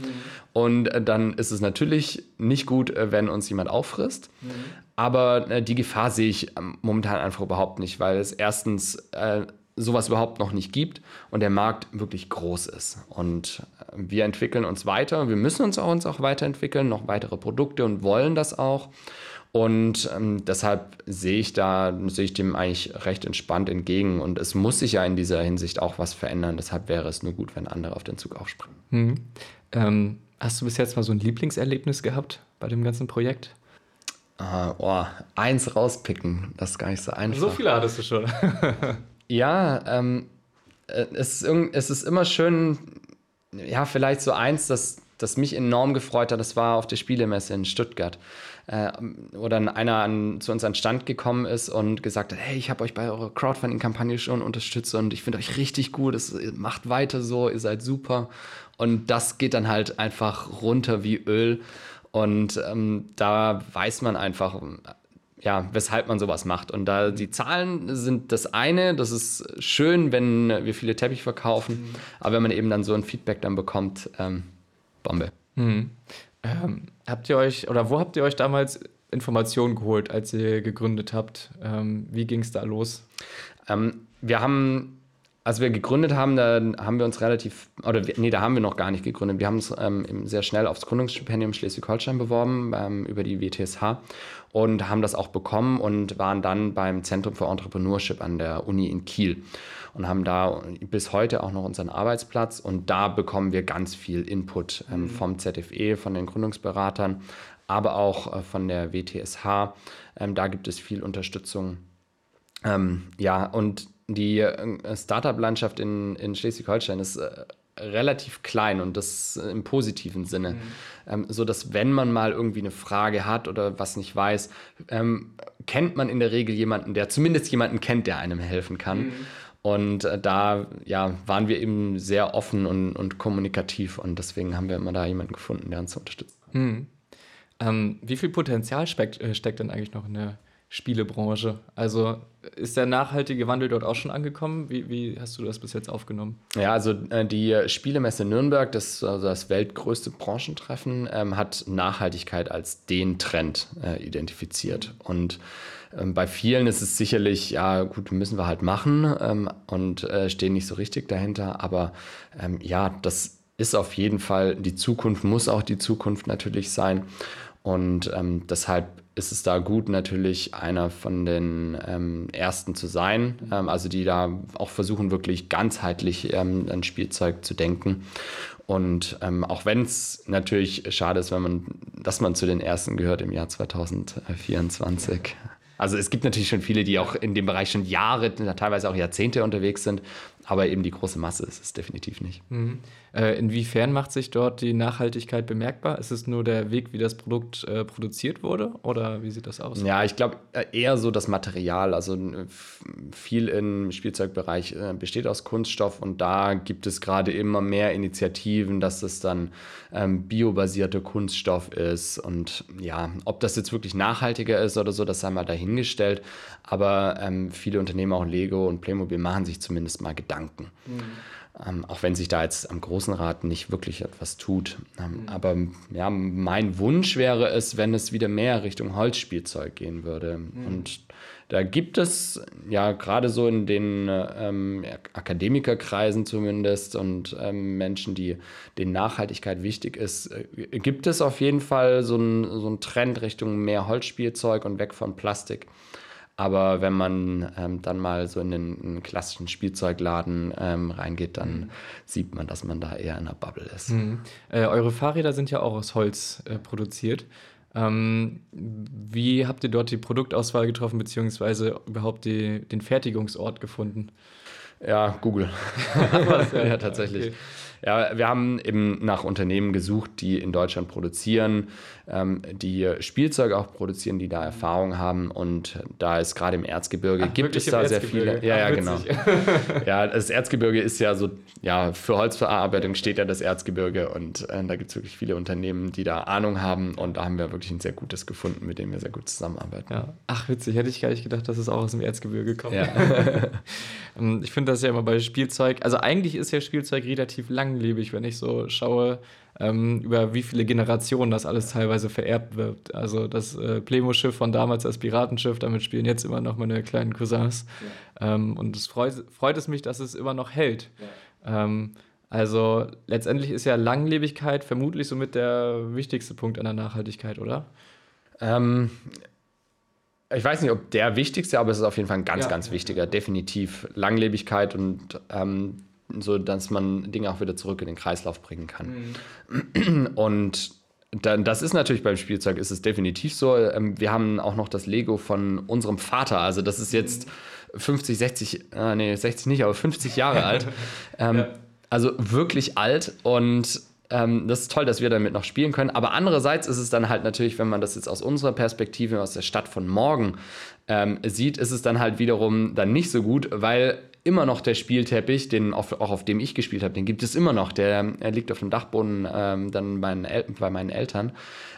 Und äh, dann ist es natürlich nicht gut, äh, wenn uns jemand auffrisst. Mhm. Aber äh, die Gefahr sehe ich ähm, momentan einfach überhaupt nicht, weil es erstens äh, sowas überhaupt noch nicht gibt und der Markt wirklich groß ist. Und äh, wir entwickeln uns weiter, wir müssen uns auch, uns auch weiterentwickeln, noch weitere Produkte und wollen das auch. Und ähm, deshalb sehe ich da, sehe ich dem eigentlich recht entspannt entgegen. Und es muss sich ja in dieser Hinsicht auch was verändern. Deshalb wäre es nur gut, wenn andere auf den Zug aufspringen. Mhm. Ähm, hast du bis jetzt mal so ein Lieblingserlebnis gehabt bei dem ganzen Projekt? Uh, oh, eins rauspicken, das ist gar nicht so einfach. So viele hattest du schon. Ja, ähm, äh, es, ist es ist immer schön, ja, vielleicht so eins, das, das mich enorm gefreut hat, das war auf der Spielemesse in Stuttgart. Äh, wo dann einer an, zu uns an Stand gekommen ist und gesagt hat, hey, ich habe euch bei eurer Crowdfunding-Kampagne schon unterstützt und ich finde euch richtig gut, es macht weiter so, ihr seid super. Und das geht dann halt einfach runter wie Öl. Und ähm, da weiß man einfach, ja, weshalb man sowas macht. Und da die Zahlen sind das eine, das ist schön, wenn wir viele Teppich verkaufen, mhm. aber wenn man eben dann so ein Feedback dann bekommt, ähm, Bombe. Mhm. Ähm, habt ihr euch, oder wo habt ihr euch damals Informationen geholt, als ihr gegründet habt? Ähm, wie ging es da los? Ähm, wir haben als wir gegründet haben, da haben wir uns relativ, oder nee, da haben wir noch gar nicht gegründet. Wir haben uns ähm, sehr schnell aufs Gründungsstipendium Schleswig-Holstein beworben ähm, über die WTSH und haben das auch bekommen und waren dann beim Zentrum für Entrepreneurship an der Uni in Kiel und haben da bis heute auch noch unseren Arbeitsplatz und da bekommen wir ganz viel Input ähm, mhm. vom ZFE, von den Gründungsberatern, aber auch äh, von der WTSH. Ähm, da gibt es viel Unterstützung. Ähm, ja, und die äh, Startup-Landschaft in, in Schleswig-Holstein ist äh, relativ klein und das im positiven Sinne. Mhm. Ähm, so dass wenn man mal irgendwie eine Frage hat oder was nicht weiß, ähm, kennt man in der Regel jemanden, der zumindest jemanden kennt, der einem helfen kann. Mhm. Und äh, da ja, waren wir eben sehr offen und, und kommunikativ und deswegen haben wir immer da jemanden gefunden, der uns unterstützt. Mhm. Ähm, wie viel Potenzial steckt, äh, steckt denn eigentlich noch in der Spielebranche. Also ist der nachhaltige Wandel dort auch schon angekommen? Wie, wie hast du das bis jetzt aufgenommen? Ja, also äh, die Spielemesse Nürnberg, das, also das weltgrößte Branchentreffen, ähm, hat Nachhaltigkeit als den Trend äh, identifiziert. Und ähm, bei vielen ist es sicherlich, ja gut, müssen wir halt machen ähm, und äh, stehen nicht so richtig dahinter. Aber ähm, ja, das ist auf jeden Fall die Zukunft, muss auch die Zukunft natürlich sein. Und ähm, deshalb ist es da gut, natürlich einer von den ähm, Ersten zu sein. Ähm, also die da auch versuchen, wirklich ganzheitlich ähm, ein Spielzeug zu denken. Und ähm, auch wenn es natürlich schade ist, wenn man, dass man zu den Ersten gehört im Jahr 2024. Also es gibt natürlich schon viele, die auch in dem Bereich schon Jahre, teilweise auch Jahrzehnte unterwegs sind, aber eben die große Masse ist es definitiv nicht. Mhm. Äh, inwiefern macht sich dort die Nachhaltigkeit bemerkbar? Ist es nur der Weg, wie das Produkt äh, produziert wurde oder wie sieht das aus? Ja, ich glaube äh, eher so das Material. Also viel im Spielzeugbereich äh, besteht aus Kunststoff und da gibt es gerade immer mehr Initiativen, dass es dann ähm, biobasierter Kunststoff ist und ja, ob das jetzt wirklich nachhaltiger ist oder so, das sei mal dahingestellt. Aber ähm, viele Unternehmen, auch Lego und Playmobil, machen sich zumindest mal Gedanken. Mhm. Ähm, auch wenn sich da jetzt am großen Rat nicht wirklich etwas tut. Ähm, mhm. Aber ja, mein Wunsch wäre es, wenn es wieder mehr Richtung Holzspielzeug gehen würde. Mhm. Und da gibt es ja gerade so in den ähm, Akademikerkreisen zumindest und ähm, Menschen, die denen Nachhaltigkeit wichtig ist, äh, gibt es auf jeden Fall so einen so Trend Richtung mehr Holzspielzeug und weg von Plastik. Aber wenn man ähm, dann mal so in den, in den klassischen Spielzeugladen ähm, reingeht, dann mhm. sieht man, dass man da eher in einer Bubble ist. Mhm. Äh, eure Fahrräder sind ja auch aus Holz äh, produziert. Ähm, wie habt ihr dort die Produktauswahl getroffen, beziehungsweise überhaupt die, den Fertigungsort gefunden? Ja, Google. Ja, tatsächlich. Okay. Ja, wir haben eben nach Unternehmen gesucht, die in Deutschland produzieren, ähm, die Spielzeuge auch produzieren, die da Erfahrung haben. Und da ist gerade im Erzgebirge, Ach, gibt es da sehr viele. Ja, Ach, ja, genau. ja, das Erzgebirge ist ja so, ja, für Holzverarbeitung steht ja das Erzgebirge und äh, da gibt es wirklich viele Unternehmen, die da Ahnung haben und da haben wir wirklich ein sehr gutes gefunden, mit dem wir sehr gut zusammenarbeiten. Ja. Ach, witzig, hätte ich gar nicht gedacht, dass es auch aus dem Erzgebirge kommt. Ja. Ähm, ich finde das ja immer bei Spielzeug, also eigentlich ist ja Spielzeug relativ langlebig, wenn ich so schaue, ähm, über wie viele Generationen das alles teilweise vererbt wird. Also das äh, Plemo-Schiff von damals, das Piratenschiff, damit spielen jetzt immer noch meine kleinen Cousins. Ja. Ähm, und es freut, freut es mich, dass es immer noch hält. Ja. Ähm, also letztendlich ist ja Langlebigkeit vermutlich somit der wichtigste Punkt an der Nachhaltigkeit, oder? Ähm, ich weiß nicht, ob der wichtigste, aber es ist auf jeden Fall ein ganz, ja. ganz wichtiger, definitiv Langlebigkeit und ähm, so, dass man Dinge auch wieder zurück in den Kreislauf bringen kann. Mhm. Und dann, das ist natürlich beim Spielzeug ist es definitiv so. Ähm, wir haben auch noch das Lego von unserem Vater. Also das ist jetzt 50, 60, äh, nee, 60 nicht, aber 50 Jahre alt. Ähm, ja. Also wirklich alt und ähm, das ist toll, dass wir damit noch spielen können. Aber andererseits ist es dann halt natürlich, wenn man das jetzt aus unserer Perspektive, aus der Stadt von morgen ähm, sieht, ist es dann halt wiederum dann nicht so gut, weil immer noch der Spielteppich, den auf, auch auf dem ich gespielt habe, den gibt es immer noch. Der, der liegt auf dem Dachboden ähm, dann meinen bei meinen Eltern.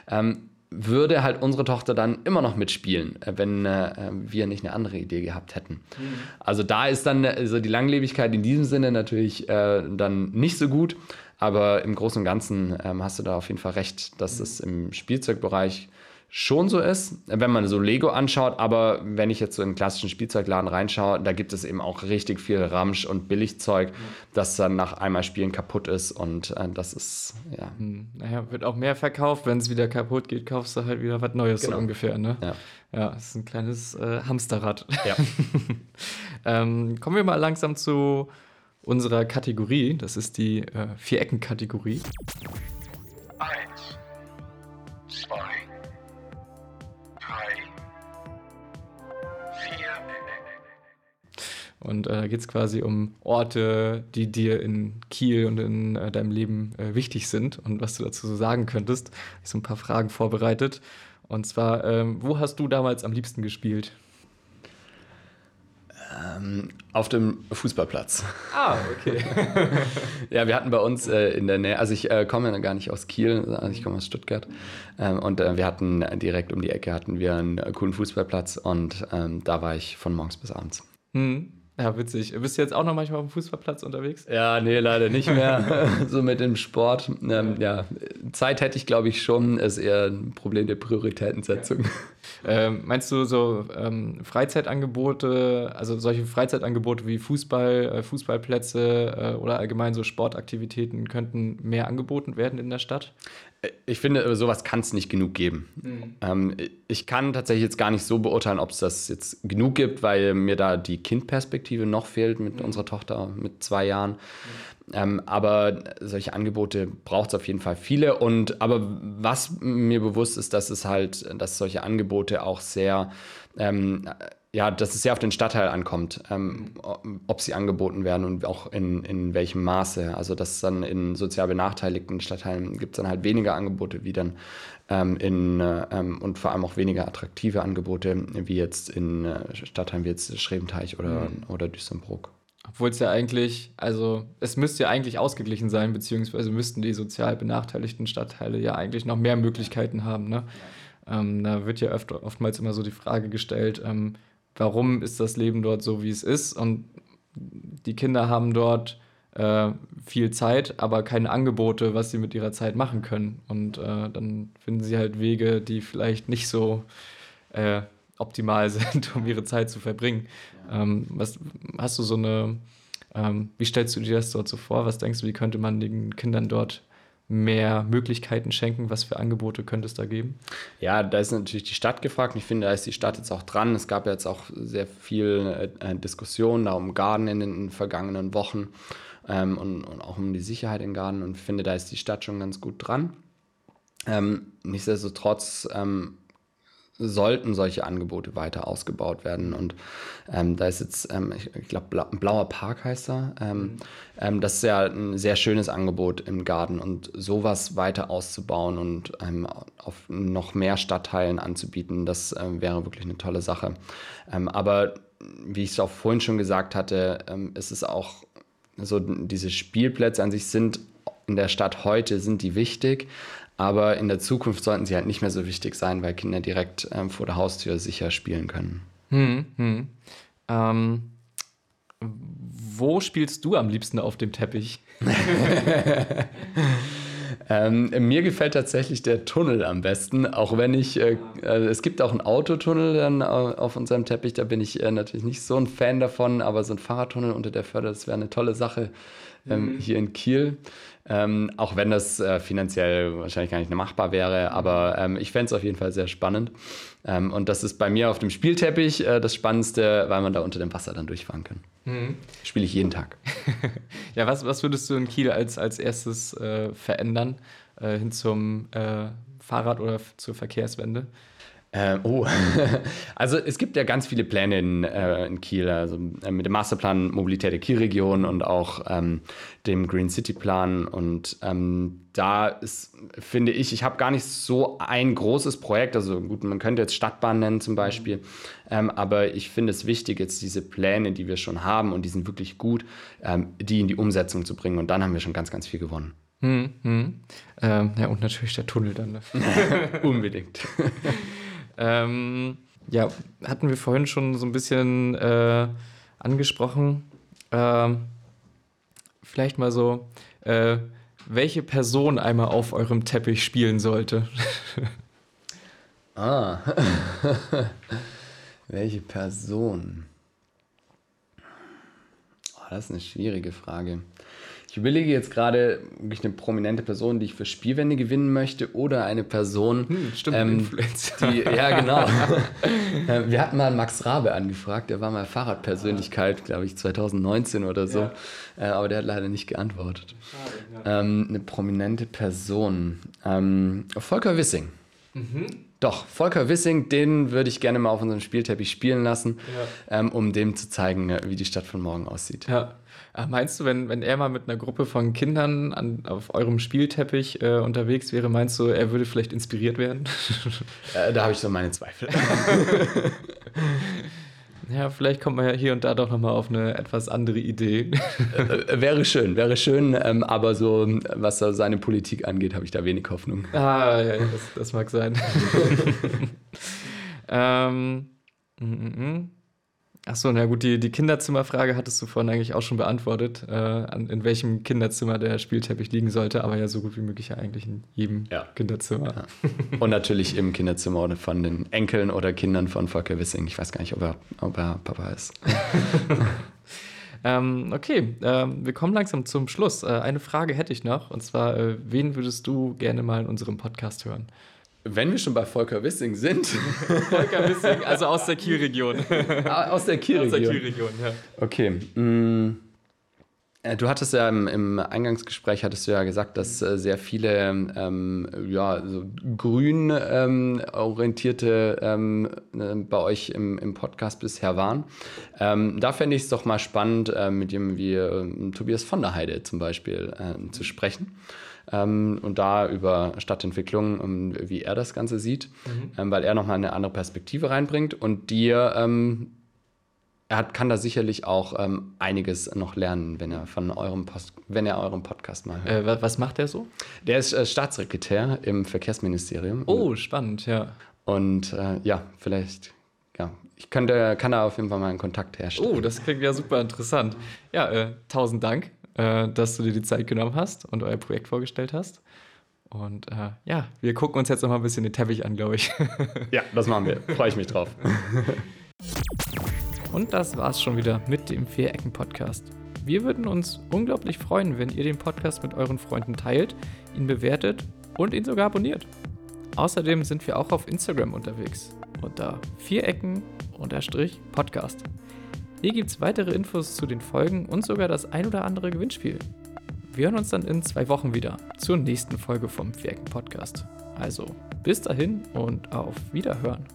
Ähm, würde halt unsere Tochter dann immer noch mitspielen, äh, wenn äh, wir nicht eine andere Idee gehabt hätten. Mhm. Also da ist dann also die Langlebigkeit in diesem Sinne natürlich äh, dann nicht so gut, aber im Großen und Ganzen ähm, hast du da auf jeden Fall recht, dass mhm. es im Spielzeugbereich schon so ist, wenn man so Lego anschaut, aber wenn ich jetzt so in einen klassischen Spielzeugladen reinschaue, da gibt es eben auch richtig viel Ramsch und Billigzeug, mhm. das dann nach einmal Spielen kaputt ist und äh, das ist, ja. Hm, naja, wird auch mehr verkauft, wenn es wieder kaputt geht, kaufst du halt wieder was Neues genau. so ungefähr, ne? Ja. Ja, es ist ein kleines äh, Hamsterrad. Ja. ähm, kommen wir mal langsam zu unserer Kategorie, das ist die äh, Vier-Ecken-Kategorie. Eins, zwei, Und äh, da geht es quasi um Orte, die dir in Kiel und in äh, deinem Leben äh, wichtig sind und was du dazu so sagen könntest. Ich habe so ein paar Fragen vorbereitet. Und zwar, ähm, wo hast du damals am liebsten gespielt? Ähm, auf dem Fußballplatz. Ah, okay. ja, wir hatten bei uns äh, in der Nähe, also ich äh, komme ja gar nicht aus Kiel, also ich komme aus Stuttgart. Ähm, und äh, wir hatten direkt um die Ecke hatten wir einen äh, coolen Fußballplatz und ähm, da war ich von morgens bis abends. Mhm. Ja, witzig. Bist du jetzt auch noch manchmal auf dem Fußballplatz unterwegs? Ja, nee, leider nicht mehr. so mit dem Sport. Ähm, ja, Zeit hätte ich, glaube ich, schon. Ist eher ein Problem der Prioritätensetzung. Ähm, meinst du so ähm, Freizeitangebote, also solche Freizeitangebote wie Fußball, äh, Fußballplätze äh, oder allgemein so Sportaktivitäten könnten mehr angeboten werden in der Stadt? Ich finde, sowas kann es nicht genug geben. Mhm. Ähm, ich kann tatsächlich jetzt gar nicht so beurteilen, ob es das jetzt genug gibt, weil mir da die Kindperspektive noch fehlt mit mhm. unserer Tochter mit zwei Jahren. Mhm. Ähm, aber solche Angebote braucht es auf jeden Fall viele. Und aber was mir bewusst ist, dass es halt, dass solche Angebote auch sehr ähm, ja, dass es sehr auf den Stadtteil ankommt, ähm, ob sie angeboten werden und auch in, in welchem Maße. Also dass dann in sozial benachteiligten Stadtteilen gibt es dann halt weniger Angebote wie dann ähm, in äh, ähm, und vor allem auch weniger attraktive Angebote wie jetzt in äh, Stadtteilen wie jetzt Schrebenteich oder, mhm. oder Düsseldorf. Obwohl es ja eigentlich, also es müsste ja eigentlich ausgeglichen sein, beziehungsweise müssten die sozial benachteiligten Stadtteile ja eigentlich noch mehr Möglichkeiten haben. Ne? Ähm, da wird ja oft, oftmals immer so die Frage gestellt, ähm, warum ist das Leben dort so, wie es ist. Und die Kinder haben dort äh, viel Zeit, aber keine Angebote, was sie mit ihrer Zeit machen können. Und äh, dann finden sie halt Wege, die vielleicht nicht so äh, optimal sind, um ihre Zeit zu verbringen. Ähm, was, hast du so eine, ähm, wie stellst du dir das dort so vor? Was denkst du, wie könnte man den Kindern dort mehr Möglichkeiten schenken? Was für Angebote könnte es da geben? Ja, da ist natürlich die Stadt gefragt. Ich finde, da ist die Stadt jetzt auch dran. Es gab jetzt auch sehr viel äh, Diskussion da um Garden in den vergangenen Wochen ähm, und, und, auch um die Sicherheit in Garden. Und ich finde, da ist die Stadt schon ganz gut dran. Ähm, nichtsdestotrotz ähm, sollten solche Angebote weiter ausgebaut werden. Und ähm, da ist jetzt, ähm, ich, ich glaube, Bla Blauer Park heißt er. Ähm, mhm. Ähm, das ist ja ein sehr schönes Angebot im Garten und sowas weiter auszubauen und ähm, auf noch mehr Stadtteilen anzubieten, das ähm, wäre wirklich eine tolle Sache. aber wie ich es auch vorhin schon gesagt hatte, ist es auch so, diese Spielplätze an sich sind in der Stadt heute, sind die wichtig, aber in der Zukunft sollten sie halt nicht mehr so wichtig sein, weil Kinder direkt ähm, vor der Haustür sicher spielen können. Hm, hm. Ähm, wo spielst du am liebsten auf dem Teppich? ähm, mir gefällt tatsächlich der Tunnel am besten, auch wenn ich, äh, äh, es gibt auch einen Autotunnel dann äh, auf unserem Teppich, da bin ich äh, natürlich nicht so ein Fan davon, aber so ein Fahrradtunnel unter der Förder, das wäre eine tolle Sache ähm, mhm. hier in Kiel. Ähm, auch wenn das äh, finanziell wahrscheinlich gar nicht machbar wäre, aber ähm, ich fände es auf jeden Fall sehr spannend. Ähm, und das ist bei mir auf dem Spielteppich äh, das Spannendste, weil man da unter dem Wasser dann durchfahren kann. Mhm. Spiele ich jeden Tag. ja, was, was würdest du in Kiel als, als erstes äh, verändern äh, hin zum äh, Fahrrad oder zur Verkehrswende? Äh, oh, also es gibt ja ganz viele Pläne in, äh, in Kiel, also äh, mit dem Masterplan Mobilität der Kielregion und auch ähm, dem Green City Plan. Und ähm, da ist, finde ich, ich habe gar nicht so ein großes Projekt. Also gut, man könnte jetzt Stadtbahn nennen zum Beispiel, ähm, aber ich finde es wichtig, jetzt diese Pläne, die wir schon haben und die sind wirklich gut, ähm, die in die Umsetzung zu bringen. Und dann haben wir schon ganz, ganz viel gewonnen. Hm, hm. Ähm, ja, und natürlich der Tunnel dann. Ne? Unbedingt. Ähm, ja, hatten wir vorhin schon so ein bisschen äh, angesprochen. Ähm, vielleicht mal so, äh, welche Person einmal auf eurem Teppich spielen sollte. ah, welche Person? Oh, das ist eine schwierige Frage. Ich überlege jetzt gerade wirklich eine prominente Person, die ich für Spielwände gewinnen möchte oder eine Person, hm, stimmt, ähm, Influencer. die, ja genau. Äh, wir hatten mal Max Rabe angefragt, der war mal Fahrradpersönlichkeit, glaube ich, 2019 oder so, ja. äh, aber der hat leider nicht geantwortet. Schade, ja. ähm, eine prominente Person, ähm, Volker Wissing. Mhm. Doch, Volker Wissing, den würde ich gerne mal auf unserem Spielteppich spielen lassen, ja. ähm, um dem zu zeigen, äh, wie die Stadt von morgen aussieht. Ja, Ach, meinst du, wenn, wenn er mal mit einer Gruppe von Kindern an, auf eurem Spielteppich äh, unterwegs wäre, meinst du, er würde vielleicht inspiriert werden? Äh, da habe ich so meine Zweifel. ja, vielleicht kommt man ja hier und da doch nochmal auf eine etwas andere Idee. Äh, äh, wäre schön, wäre schön, ähm, aber so, was seine Politik angeht, habe ich da wenig Hoffnung. Ah, ja, das, das mag sein. ähm, mm, mm, mm. Achso, na gut, die, die Kinderzimmerfrage hattest du vorhin eigentlich auch schon beantwortet, äh, an, in welchem Kinderzimmer der Spielteppich liegen sollte, aber ja so gut wie möglich ja eigentlich in jedem ja. Kinderzimmer. Ja. Und natürlich im Kinderzimmer von den Enkeln oder Kindern von Volker Wissing. Ich weiß gar nicht, ob er, ob er Papa ist. ähm, okay, ähm, wir kommen langsam zum Schluss. Äh, eine Frage hätte ich noch, und zwar, äh, wen würdest du gerne mal in unserem Podcast hören? Wenn wir schon bei Volker Wissing sind. Volker Wissing, also aus der Kielregion. Ah, aus der Kielregion. Aus der Kielregion, ja. Okay. Mm. Äh, du hattest ja im, Eingangsgespräch hattest du ja gesagt, dass äh, sehr viele ähm, ja, so grün ähm, orientierte ähm, äh, bei euch im, im, Podcast bisher waren. Ähm, da fände ich es doch mal spannend, äh, mit jemandem wie äh, Tobias von der Heide zum Beispiel äh, zu sprechen ähm, und da über Stadtentwicklung, um, wie er das Ganze sieht, mhm. ähm, weil er nochmal eine andere Perspektive reinbringt und dir, ähm, er hat, kann da sicherlich auch ähm, einiges noch lernen, wenn er von eurem Post, wenn er euren Podcast mal hört. Äh, was macht er so? Der ist äh, Staatssekretär im Verkehrsministerium. Oh, spannend, ja. Und äh, ja, vielleicht ja, ich könnte, kann da auf jeden Fall mal einen Kontakt herstellen. Oh, das klingt ja super interessant. Ja, äh, tausend Dank äh, dass du dir die Zeit genommen hast und euer Projekt vorgestellt hast. Und äh, ja, wir gucken uns jetzt noch mal ein bisschen den Teppich an, glaube ich. ja, das machen wir. Freue ich mich drauf. und das war's schon wieder mit dem Vier-Ecken-Podcast. Wir würden uns unglaublich freuen, wenn ihr den Podcast mit euren Freunden teilt, ihn bewertet und ihn sogar abonniert. Außerdem sind wir auch auf Instagram unterwegs unter Vierecken-Podcast. Hier gibt es weitere Infos zu den Folgen und sogar das ein oder andere Gewinnspiel. Wir hören uns dann in zwei Wochen wieder zur nächsten Folge vom Werken Podcast. Also bis dahin und auf Wiederhören.